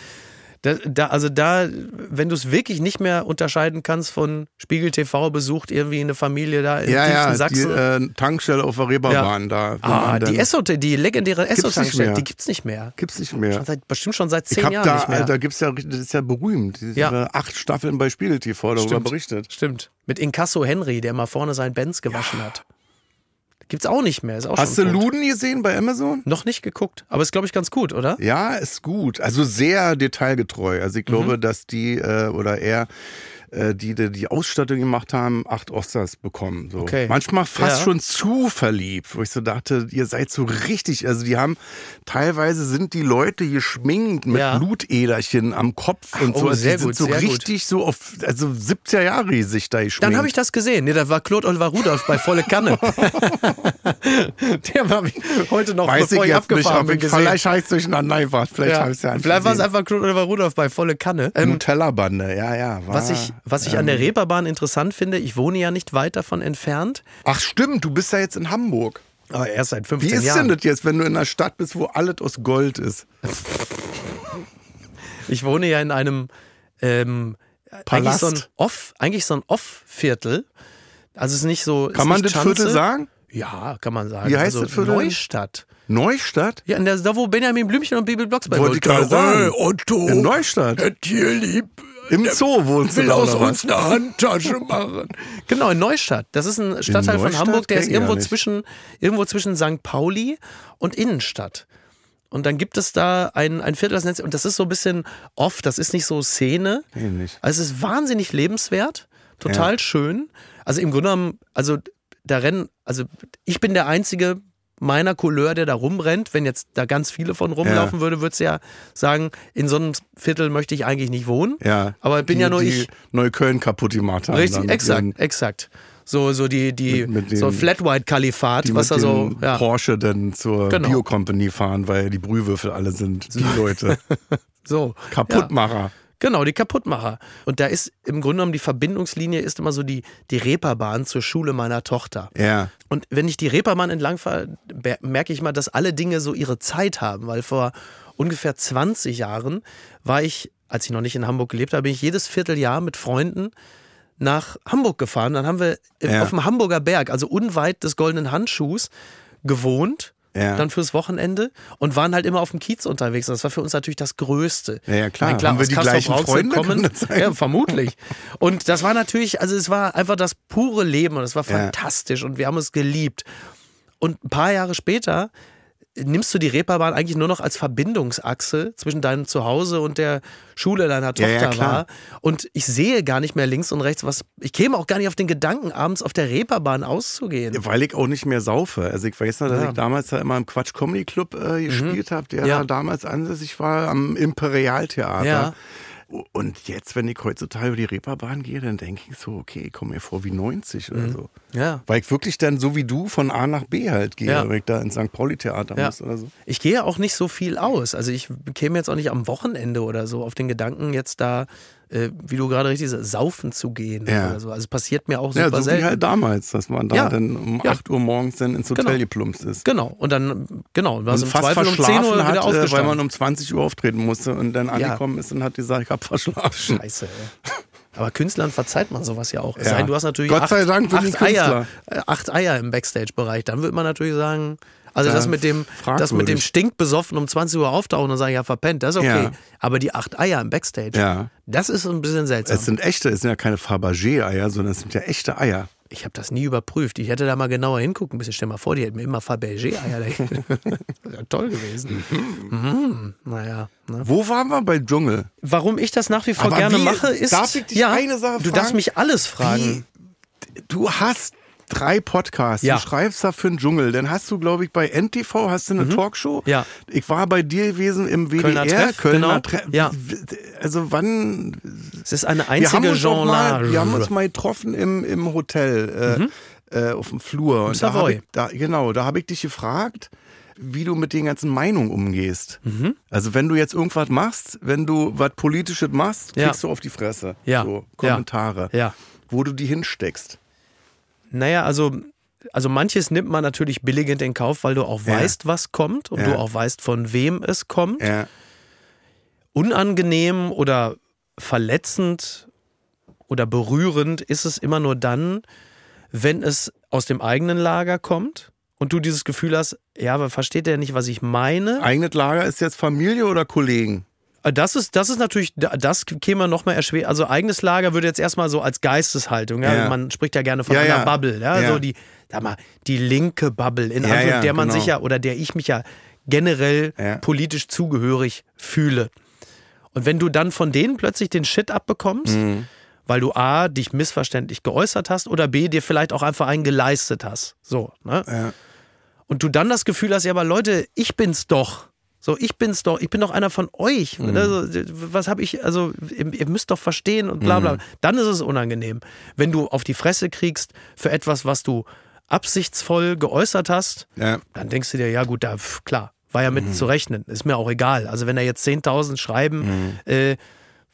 Speaker 3: da, da, also da, wenn du es wirklich nicht mehr unterscheiden kannst von Spiegel TV besucht irgendwie eine Familie da in
Speaker 2: ja, ja, die
Speaker 3: Sachsen.
Speaker 2: äh, Tankstelle auf der Reeperbahn da. wo
Speaker 3: ah, die Esso, die legendäre Esso-Tankstelle, die gibt's nicht mehr.
Speaker 2: Gibt's nicht mehr.
Speaker 3: Schon seit, bestimmt schon seit zehn Jahren
Speaker 2: da,
Speaker 3: nicht mehr.
Speaker 2: da gibt's ja, das ist ja berühmt. Die
Speaker 3: Ja.
Speaker 2: ja. acht Staffeln bei Spiegel TV darüber
Speaker 3: Stimmt.
Speaker 2: berichtet.
Speaker 3: Stimmt. Mit Inkasso Henry, der mal vorne seinen Benz gewaschen hat. Gibt's auch nicht mehr. Ist auch
Speaker 2: Hast du. Luden gesehen bei Amazon?
Speaker 3: Noch nicht geguckt, aber ist, glaube ich, ganz gut, oder?
Speaker 2: Ja, ist gut. Also sehr detailgetreu. Also ich glaube,
Speaker 3: Mhm.
Speaker 2: dass die äh, oder er die, die die Ausstattung gemacht haben, acht Oscars bekommen. So.
Speaker 3: Okay.
Speaker 2: Manchmal fast
Speaker 3: Ja.
Speaker 2: schon zu verliebt, wo ich so dachte, ihr seid so richtig. Also die haben teilweise sind die Leute geschminkt mit
Speaker 3: Ja.
Speaker 2: Blutäderchen am Kopf und
Speaker 3: oh,
Speaker 2: so. Also
Speaker 3: sehr
Speaker 2: die sind
Speaker 3: gut,
Speaker 2: so
Speaker 3: sehr gut.
Speaker 2: richtig so auf also 70er Jahre Gesicht da geschminkt.
Speaker 3: Dann habe ich das gesehen. Nee, da war Claude Oliver Rudolph bei Volle Kanne. Der habe ich heute noch,
Speaker 2: Weiß
Speaker 3: bevor
Speaker 2: ich
Speaker 3: ich
Speaker 2: nicht,
Speaker 3: abgefahren
Speaker 2: ob
Speaker 3: bin, gesehen.
Speaker 2: vielleicht heißt durcheinander gebracht. Vielleicht
Speaker 3: Ja.
Speaker 2: habe ich es ja nicht
Speaker 3: Vielleicht war es einfach Claude Oliver Rudolph bei Volle Kanne. Ähm,
Speaker 2: Nutella-Bande, ja, ja. War,
Speaker 3: was ich, was ich an der Reeperbahn interessant finde, ich wohne ja nicht weit davon entfernt,
Speaker 2: Ach stimmt, du bist ja jetzt in Hamburg.
Speaker 3: aber erst seit 15
Speaker 2: Wie ist
Speaker 3: Jahren.
Speaker 2: denn das jetzt, wenn du in einer Stadt bist, wo alles aus Gold ist?
Speaker 3: Ich wohne ja in einem ähm, eigentlich
Speaker 2: Palast.
Speaker 3: so ein Off, eigentlich so ein Off-Viertel. Also es ist nicht so.
Speaker 2: Kann man das Viertel
Speaker 3: Schanze.
Speaker 2: sagen?
Speaker 3: Ja, kann man sagen.
Speaker 2: Wie heißt
Speaker 3: also
Speaker 2: das Viertel?
Speaker 3: Neustadt.
Speaker 2: Neustadt?
Speaker 3: Ja, in der, da wo Benjamin Blümchen und Bibi Blocksberg
Speaker 2: Wollte ich gerade sagen.
Speaker 3: Otto,
Speaker 2: In Neustadt.
Speaker 3: Tierlieb,
Speaker 2: Im Zoo wohnst du
Speaker 3: will aus uns eine Handtasche machen. Genau, in Neustadt. Das ist ein Stadtteil von Hamburg, der ist irgendwo zwischen, irgendwo zwischen St. Pauli und Innenstadt. Und dann gibt es da ein, ein Viertel, das nennt sich, und das ist so ein bisschen off, das ist nicht so Szene.
Speaker 2: Nee, nicht.
Speaker 3: Also es ist wahnsinnig lebenswert, total
Speaker 2: Ja.
Speaker 3: schön. Also im Grunde genommen, also da rennen, also ich bin der einzige meiner Couleur, der da rumrennt. Wenn jetzt da ganz viele von rumlaufen würde, würde es ja sagen, in so einem Viertel möchte ich eigentlich nicht wohnen.
Speaker 2: Ja.
Speaker 3: Aber bin
Speaker 2: die,
Speaker 3: ja nur
Speaker 2: die
Speaker 3: ich.
Speaker 2: Neukölln kaputt gemacht haben.
Speaker 3: Richtig,
Speaker 2: dann mit
Speaker 3: exakt, exakt. So, so die, die,
Speaker 2: Mit- mit
Speaker 3: so Flat White Kalifat, was da so, ja,
Speaker 2: Porsche dann zur
Speaker 3: Genau.
Speaker 2: Bio-Company fahren, weil die Brühwürfel alle sind. Die Leute.
Speaker 3: so. Ja. Genau, die Kaputtmacher. Und da ist im Grunde genommen die Verbindungslinie ist immer so die, die Reeperbahn zur Schule meiner Tochter.
Speaker 2: Ja.
Speaker 3: Und wenn ich die Reeperbahn entlang fahre, merke ich mal, dass alle Dinge so ihre Zeit haben, weil vor ungefähr 20 Jahren war ich, als ich noch nicht in Hamburg gelebt habe, bin ich jedes Vierteljahr mit Freunden nach Hamburg gefahren. Dann haben wir
Speaker 2: Ja.
Speaker 3: auf dem Hamburger Berg, also unweit des Goldenen Handschuhs, gewohnt.
Speaker 2: Ja.
Speaker 3: Dann fürs Wochenende und waren halt immer auf dem Kiez unterwegs. Das war für uns natürlich das Größte.
Speaker 2: Ja, ja, klar.
Speaker 3: Meine,
Speaker 2: Haben wir die gleichen Freunde?
Speaker 3: Kommen, ja, vermutlich. Und das war natürlich, also es war einfach das pure Leben und es war fantastisch und wir haben es geliebt. Und ein paar Jahre später nimmst du die Reeperbahn eigentlich nur noch als Verbindungsachse zwischen deinem Zuhause und der Schule deiner
Speaker 2: Ja,
Speaker 3: Tochter
Speaker 2: ja, klar.
Speaker 3: war. Und ich sehe gar nicht mehr links und rechts was. Ich käme auch gar nicht auf den Gedanken, abends auf der Reeperbahn auszugehen.
Speaker 2: Weil ich auch nicht mehr saufe. Also ich weiß noch, dass
Speaker 3: Ja. Mhm.
Speaker 2: ich damals da immer im Quatsch Comedy Club äh, gespielt habe, der
Speaker 3: Ja.
Speaker 2: damals ansässig war am Imperialtheater. Und jetzt, wenn ich heutzutage über die Reeperbahn gehe, dann denke ich so, okay, ich komme mir vor wie 90 oder so.
Speaker 3: Ja.
Speaker 2: Weil ich wirklich dann so wie du von A nach B halt gehe,
Speaker 3: Ja.
Speaker 2: wenn ich da ins St. Pauli-Theater
Speaker 3: Ja.
Speaker 2: muss oder so.
Speaker 3: Ich gehe auch nicht so viel aus. Also ich käme jetzt auch nicht am Wochenende oder so auf den Gedanken, jetzt da, äh, wie du gerade richtig sagst, saufen zu gehen
Speaker 2: Ja.
Speaker 3: oder so. Also es passiert mir auch super
Speaker 2: Ja, so
Speaker 3: selten.
Speaker 2: wie halt damals, dass man da
Speaker 3: Ja.
Speaker 2: dann um
Speaker 3: Ja.
Speaker 2: 8 Uhr morgens dann ins Hotel
Speaker 3: Genau.
Speaker 2: geplumpst ist.
Speaker 3: Genau. Und dann, genau, war
Speaker 2: Und
Speaker 3: im
Speaker 2: fast
Speaker 3: Zweifel um 10
Speaker 2: verschlafen
Speaker 3: Uhr
Speaker 2: hat,
Speaker 3: wieder
Speaker 2: äh, weil man um 20 Uhr auftreten musste und dann angekommen ist und hat gesagt, ich hab verschlafen.
Speaker 3: Scheiße, ey. Aber Künstlern verzeiht man sowas ja auch.
Speaker 2: Ja.
Speaker 3: sei denn, du hast natürlich
Speaker 2: Gott
Speaker 3: acht,
Speaker 2: sei Dank ich
Speaker 3: acht, Eier, äh, acht Eier im Backstage-Bereich. Dann würde man natürlich sagen, also das mit dem, das mit dem
Speaker 2: fragwürdig.
Speaker 3: stinkbesoffen um 20 Uhr auftauchen und sagen, ja, verpennt, das ist okay.
Speaker 2: Ja.
Speaker 3: Aber die acht Eier im Backstage,
Speaker 2: Ja.
Speaker 3: das ist ein bisschen seltsam.
Speaker 2: Es sind echte, es sind ja keine Fabergé-Eier, sondern es sind ja echte Eier.
Speaker 3: Ich habe das nie überprüft. Ich hätte da mal genauer hingucken müssen. Stell mal vor, die hätten mir immer Fabergé-Eier. Das wäre toll gewesen. Mhm. Naja. Ne?
Speaker 2: Wo waren wir bei Dschungel?
Speaker 3: Warum ich das nach wie vor
Speaker 2: Aber
Speaker 3: gerne
Speaker 2: wie-
Speaker 3: mache, ist.
Speaker 2: darf ich dich
Speaker 3: ja,
Speaker 2: eine Sache
Speaker 3: Du
Speaker 2: fragen?
Speaker 3: darfst mich alles fragen.
Speaker 2: Wie, du hast drei Podcasts,
Speaker 3: Ja.
Speaker 2: du schreibst da für den Dschungel, dann hast du, glaube ich, bei NTV hast du eine Talkshow.
Speaker 3: Mhm. Ja.
Speaker 2: Ich war bei dir gewesen im WDR.
Speaker 3: Kölner Treff,
Speaker 2: Kölner
Speaker 3: genau.
Speaker 2: Treff.
Speaker 3: Ja.
Speaker 2: Also wann...
Speaker 3: Es ist eine einzige
Speaker 2: mal,
Speaker 3: Genre.
Speaker 2: wir haben uns mal getroffen im, im Hotel. Äh,
Speaker 3: Mhm.
Speaker 2: äh, auf dem Flur. Und da hab ich, da, genau, da habe ich dich gefragt, wie du mit den ganzen Meinungen umgehst.
Speaker 3: Mhm.
Speaker 2: Also wenn du jetzt irgendwas machst, wenn du was Politisches machst,
Speaker 3: Ja.
Speaker 2: kriegst du auf die Fresse.
Speaker 3: Ja.
Speaker 2: So,
Speaker 3: Ja.
Speaker 2: Kommentare.
Speaker 3: Ja.
Speaker 2: Wo du die hinsteckst.
Speaker 3: Naja, also, also manches nimmt man natürlich billigend in Kauf, weil du auch
Speaker 2: Ja.
Speaker 3: weißt, was kommt und
Speaker 2: Ja.
Speaker 3: du auch weißt, von wem es kommt.
Speaker 2: Ja.
Speaker 3: Unangenehm oder verletzend oder berührend ist es immer nur dann, wenn es aus dem eigenen Lager kommt und du dieses Gefühl hast, ja, aber versteht der nicht, was ich meine?
Speaker 2: Eigenes Lager ist jetzt Familie oder Kollegen?
Speaker 3: Das ist, das ist natürlich, das käme noch mal erschwert. Also eigenes Lager würde jetzt erstmal so als Geisteshaltung, ja?
Speaker 2: Ja.
Speaker 3: man spricht ja gerne von
Speaker 2: Ja,
Speaker 3: einer. Bubble, ja? So die, sag mal, die linke Bubble, in
Speaker 2: Ja,
Speaker 3: Anführung-
Speaker 2: ja,
Speaker 3: der man
Speaker 2: genau.
Speaker 3: sich ja oder der ich mich ja generell politisch zugehörig fühle. Und wenn du dann von denen plötzlich den Shit abbekommst,
Speaker 2: Mhm.
Speaker 3: weil du A, dich missverständlich geäußert hast oder B, dir vielleicht auch einfach einen geleistet hast. So, ne?
Speaker 2: Ja.
Speaker 3: Und du dann das Gefühl hast, ja, aber Leute, ich bin's doch. So, ich bin's doch, ich bin doch einer von euch.
Speaker 2: Mhm.
Speaker 3: Also, was habe ich, also, ihr, müsst doch verstehen und bla
Speaker 2: Mhm.
Speaker 3: bla. Dann ist es unangenehm. Wenn du auf die Fresse kriegst für etwas, was du absichtsvoll geäußert hast,
Speaker 2: Ja.
Speaker 3: dann denkst du dir, ja gut, da, pf, klar, war ja
Speaker 2: Mhm.
Speaker 3: mit zu rechnen. Ist mir auch egal. Also wenn da jetzt 10.000 schreiben äh,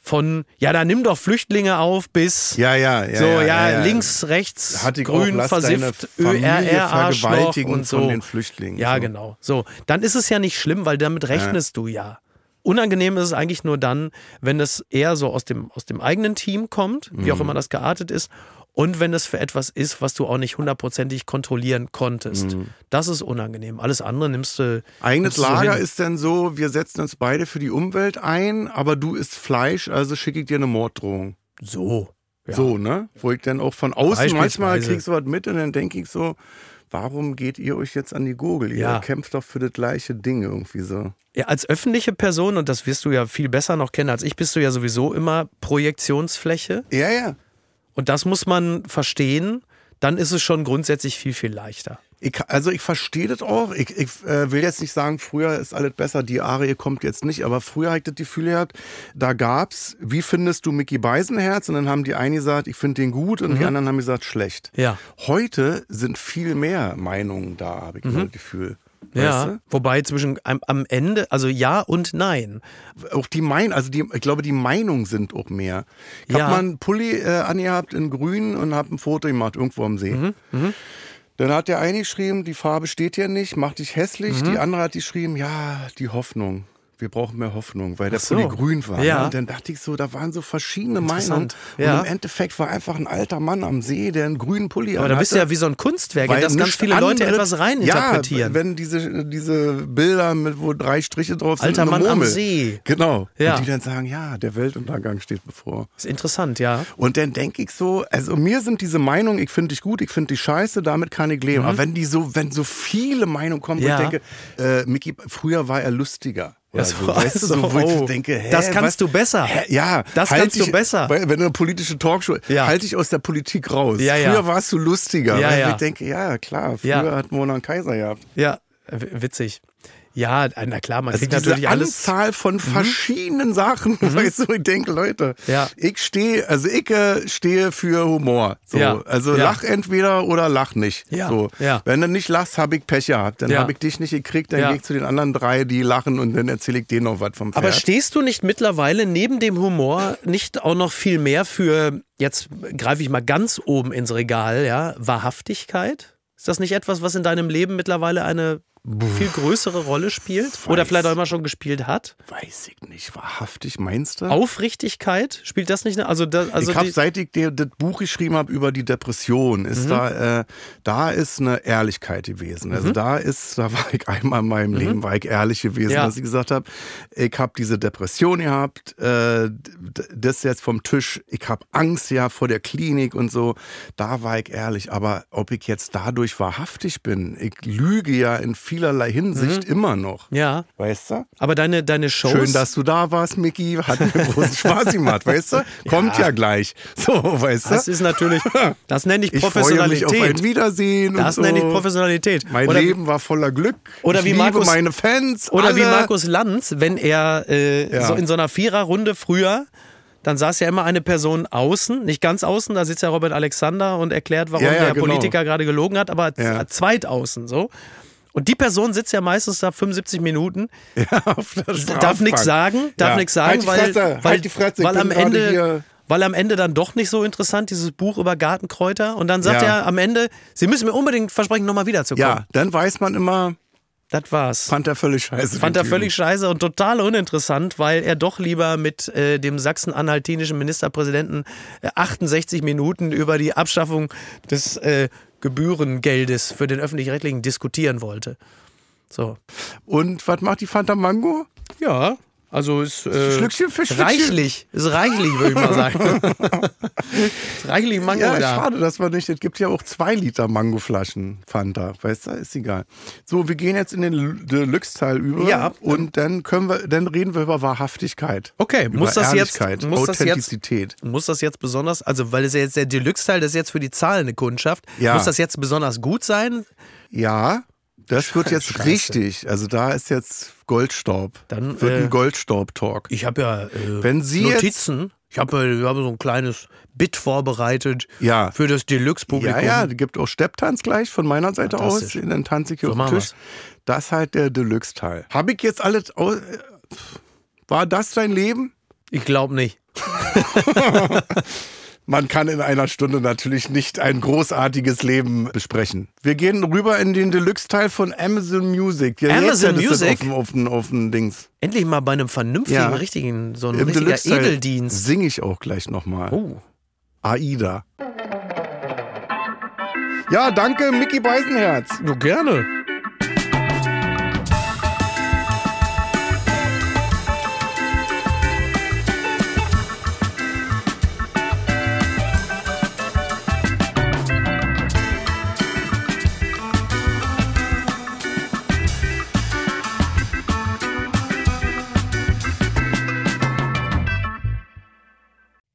Speaker 3: von, ja, dann nimm doch Flüchtlinge auf bis
Speaker 2: Ja, ja, ja.
Speaker 3: so, ja,
Speaker 2: ja, ja.
Speaker 3: links, rechts,
Speaker 2: Hatte ich
Speaker 3: grün,
Speaker 2: auch,
Speaker 3: versifft, ÖRR, Arschloch und so.
Speaker 2: von den Flüchtlingen.
Speaker 3: Ja,
Speaker 2: so.
Speaker 3: genau. So, dann ist es ja nicht schlimm, weil damit rechnest du ja. Unangenehm ist es eigentlich nur dann, wenn es eher so aus dem, aus dem eigenen Team kommt, wie auch
Speaker 2: Mhm.
Speaker 3: immer das geartet ist, und wenn es für etwas ist, was du auch nicht hundertprozentig kontrollieren konntest.
Speaker 2: Mhm.
Speaker 3: Das ist unangenehm. Alles andere nimmst du.
Speaker 2: Eigenes
Speaker 3: nimmst du so
Speaker 2: Lager
Speaker 3: hin.
Speaker 2: ist dann so, wir setzen uns beide für die Umwelt ein, aber du isst Fleisch, also schicke ich dir eine Morddrohung.
Speaker 3: so. Ja.
Speaker 2: So, ne? Wo ich dann auch von außen manchmal kriegst du was mit und dann denke ich so, warum geht ihr euch jetzt an die Gurgel? Ihr
Speaker 3: Ja.
Speaker 2: kämpft doch für das gleiche Ding irgendwie so.
Speaker 3: Ja, als öffentliche Person, und das wirst du ja viel besser noch kennen als ich, bist du ja sowieso immer Projektionsfläche.
Speaker 2: Ja, ja.
Speaker 3: Und das muss man verstehen. Dann ist es schon grundsätzlich viel, viel leichter.
Speaker 2: Ich, also ich verstehe das auch. Ich, ich äh, will jetzt nicht sagen, früher ist alles besser, die Arie kommt jetzt nicht, aber früher habe ich das Gefühl gehabt, da gab's, wie findest du Mickey Beisenherz? Und dann haben die einen gesagt, ich finde den gut und die anderen haben gesagt, schlecht.
Speaker 3: Mhm. Ja.
Speaker 2: Heute sind viel mehr Meinungen da, habe ich immer das Gefühl.
Speaker 3: Ja.
Speaker 2: Weißt
Speaker 3: Wobei zwischen am, am Ende, also ja und nein.
Speaker 2: du? Auch die Meinung, also die, ich glaube, die Meinungen sind auch mehr. Ich
Speaker 3: Ja.
Speaker 2: habe mal einen Pulli äh, angehabt in grün und habe ein Foto gemacht irgendwo am See.
Speaker 3: Mhm,
Speaker 2: Dann hat der eine geschrieben, die Farbe steht hier nicht, macht dich hässlich.
Speaker 3: Mhm.
Speaker 2: Die andere hat geschrieben, ja, die Hoffnung. Wir brauchen mehr Hoffnung, weil der
Speaker 3: so.
Speaker 2: Pulli grün war.
Speaker 3: Ja.
Speaker 2: ne? Und dann dachte ich so, da waren so verschiedene Meinungen.
Speaker 3: Interessant.
Speaker 2: Und
Speaker 3: Ja.
Speaker 2: im Endeffekt war einfach ein alter Mann am See, der einen grünen Pulli
Speaker 3: Aber da bist du ja wie so ein Kunstwerk, in das ganz viele Leute etwas reininterpretieren.
Speaker 2: Ja, wenn diese, diese Bilder, mit, wo drei Striche drauf sind,
Speaker 3: Alter Mann am
Speaker 2: Murmel.
Speaker 3: See.
Speaker 2: Genau.
Speaker 3: Ja.
Speaker 2: Und die dann sagen, ja, der Weltuntergang steht bevor.
Speaker 3: ist interessant, ja.
Speaker 2: Und dann denke ich so, also mir sind diese Meinungen, ich finde dich gut, ich finde dich scheiße, damit kann ich leben. Aber wenn die so, wenn so viele Meinungen kommen,
Speaker 3: Mhm. Ja.
Speaker 2: wo ich denke, äh, Mickey, früher war er lustiger. Oder so,
Speaker 3: so,
Speaker 2: weißt du, so, wo
Speaker 3: oh.
Speaker 2: ich denke, hä,
Speaker 3: Das kannst
Speaker 2: was?
Speaker 3: du besser.
Speaker 2: Hä, ja,
Speaker 3: Das
Speaker 2: halt
Speaker 3: kannst du
Speaker 2: dich-
Speaker 3: besser.
Speaker 2: Wenn du eine politische Talkshow,
Speaker 3: Ja.
Speaker 2: halte ich aus der Politik raus.
Speaker 3: Ja, ja.
Speaker 2: Früher warst du lustiger.
Speaker 3: Ja,
Speaker 2: weil
Speaker 3: ja.
Speaker 2: ich denke, ja, klar, früher wir noch einen Kaiser gehabt.
Speaker 3: Ja, witzig. Ja, na klar, man
Speaker 2: Also
Speaker 3: kriegt
Speaker 2: diese
Speaker 3: natürlich alles.
Speaker 2: Anzahl von verschiedenen Sachen, weißt du, ich denke, Leute,
Speaker 3: Mhm. Ja.
Speaker 2: ich stehe, also ich äh, stehe für Humor. So.
Speaker 3: Ja.
Speaker 2: Also
Speaker 3: Ja.
Speaker 2: lach entweder oder lach nicht.
Speaker 3: Ja.
Speaker 2: So.
Speaker 3: Ja.
Speaker 2: Wenn du nicht lachst, habe ich Pech gehabt. Dann
Speaker 3: Ja.
Speaker 2: habe ich dich nicht gekriegt, dann
Speaker 3: Ja.
Speaker 2: gehe ich zu den anderen drei, die lachen und dann erzähle ich denen noch was vom Pferd.
Speaker 3: Aber stehst du nicht mittlerweile neben dem Humor nicht auch noch viel mehr für, jetzt greife ich mal ganz oben ins Regal, ja, Wahrhaftigkeit? Ist das nicht etwas, was in deinem Leben mittlerweile eine viel größere Rolle spielt? Oder
Speaker 2: Weiß.
Speaker 3: vielleicht auch immer schon gespielt hat?
Speaker 2: Weiß ich nicht, wahrhaftig meinst du?
Speaker 3: Aufrichtigkeit? Spielt das nicht? eine- Also, da, also
Speaker 2: ich habe seit ich dir das Buch geschrieben habe über die Depression, ist
Speaker 3: Mhm.
Speaker 2: da äh, da ist eine Ehrlichkeit gewesen. Also da ist, da war ich einmal in meinem Leben war ich ehrlich gewesen,
Speaker 3: Mhm. Ja.
Speaker 2: dass ich gesagt habe, ich habe diese Depression gehabt, äh, das jetzt vom Tisch, ich habe Angst ja vor der Klinik und so. Da war ich ehrlich, aber ob ich jetzt dadurch wahrhaftig bin, ich lüge ja in vielerlei Hinsicht immer noch.
Speaker 3: Mhm. ja,
Speaker 2: Weißt du?
Speaker 3: aber deine, deine Shows.
Speaker 2: Schön, dass du da warst, Mickey. Hat mir großen Spaß gemacht, weißt du? Kommt ja, gleich. So, weißt du?
Speaker 3: Das ist natürlich, das nenne ich
Speaker 2: Ich freue mich auf ein
Speaker 3: Professionalität.
Speaker 2: Wiedersehen.
Speaker 3: Das
Speaker 2: so.
Speaker 3: nenne ich Professionalität.
Speaker 2: Mein
Speaker 3: Oder-
Speaker 2: Leben war voller Glück.
Speaker 3: Oder
Speaker 2: ich
Speaker 3: wie
Speaker 2: liebe
Speaker 3: Markus-
Speaker 2: meine Fans.
Speaker 3: Oder
Speaker 2: alle.
Speaker 3: wie Markus Lanz, wenn er äh,
Speaker 2: Ja.
Speaker 3: so in so einer Viererrunde früher dann saß ja immer eine Person außen, nicht ganz außen, da sitzt ja Robert Alexander und erklärt, warum
Speaker 2: Ja, ja,
Speaker 3: der
Speaker 2: genau.
Speaker 3: Politiker gerade gelogen hat, aber
Speaker 2: Ja.
Speaker 3: zweit außen so. Und die Person sitzt ja meistens da 75 Minuten,
Speaker 2: Auf der
Speaker 3: darf nichts sagen, darf
Speaker 2: Ja.
Speaker 3: nichts sagen,
Speaker 2: halt Fresse,
Speaker 3: weil,
Speaker 2: halt die Fresse,
Speaker 3: weil am Ende
Speaker 2: hier.
Speaker 3: weil am Ende dann doch nicht so interessant dieses Buch über Gartenkräuter und dann sagt
Speaker 2: Ja.
Speaker 3: er am Ende, Sie müssen mir unbedingt versprechen, nochmal wiederzukommen.
Speaker 2: Ja, dann weiß man immer,
Speaker 3: Das war's.
Speaker 2: fand er völlig scheiße.
Speaker 3: Fand er völlig scheiße und total uninteressant, weil er doch lieber mit äh, dem sachsen-anhaltinischen Ministerpräsidenten äh, 68 Minuten über die Abschaffung des äh, Gebührengeldes für den öffentlich-rechtlichen diskutieren wollte. So.
Speaker 2: Und was macht die Fanta Mango?
Speaker 3: Ja, also ist äh,
Speaker 2: Schlückchen für Schlückchen.
Speaker 3: reichlich. Ist reichlich, würde ich mal sagen. ist reichlich Mango
Speaker 2: Ja,
Speaker 3: da.
Speaker 2: schade, dass wir nicht. Es gibt ja auch zwei Liter Mangoflaschen Fanta. Weißt du, ist egal. So, wir gehen jetzt in den Deluxe-Teil über.
Speaker 3: Ja.
Speaker 2: Und dann können wir, dann reden wir über Wahrhaftigkeit.
Speaker 3: Okay,
Speaker 2: über
Speaker 3: muss das jetzt- muss das jetzt-
Speaker 2: Authentizität.
Speaker 3: Muss das jetzt besonders, also weil es ja jetzt der Deluxe-Teil, das ist jetzt für die zahlende Kundschaft,
Speaker 2: Ja.
Speaker 3: muss das jetzt besonders gut sein?
Speaker 2: Ja, das wird jetzt
Speaker 3: Scheiße.
Speaker 2: richtig. Also da ist jetzt Goldstaub.
Speaker 3: Dann,
Speaker 2: wird
Speaker 3: äh,
Speaker 2: ein Goldstaub-Talk.
Speaker 3: Ich habe ja äh,
Speaker 2: Wenn Sie
Speaker 3: Notizen. Ich habe äh, habe so ein kleines Bit vorbereitet
Speaker 2: Ja.
Speaker 3: für das Deluxe-Publikum.
Speaker 2: Ja, ja, es gibt auch Stepptanz gleich von meiner Seite aus. Tanze ich hier
Speaker 3: So
Speaker 2: auf Tisch. Das ist halt der Deluxe-Teil. Habe ich jetzt alles. Aus war das dein Leben?
Speaker 3: Ich glaube nicht.
Speaker 2: Man kann in einer Stunde natürlich nicht ein großartiges Leben besprechen. Wir gehen rüber in den Deluxe-Teil von Amazon Music. Ja,
Speaker 3: Amazon
Speaker 2: jetzt ist das
Speaker 3: Music?
Speaker 2: Auf dem, auf dem Dings.
Speaker 3: Endlich mal bei einem vernünftigen,
Speaker 2: Ja.
Speaker 3: richtigen, so ein
Speaker 2: Im
Speaker 3: richtiger Edeldienst.
Speaker 2: singe ich auch gleich nochmal.
Speaker 3: Oh.
Speaker 2: AIDA. Ja, danke, Mickey Beisenherz.
Speaker 3: Ja, gerne.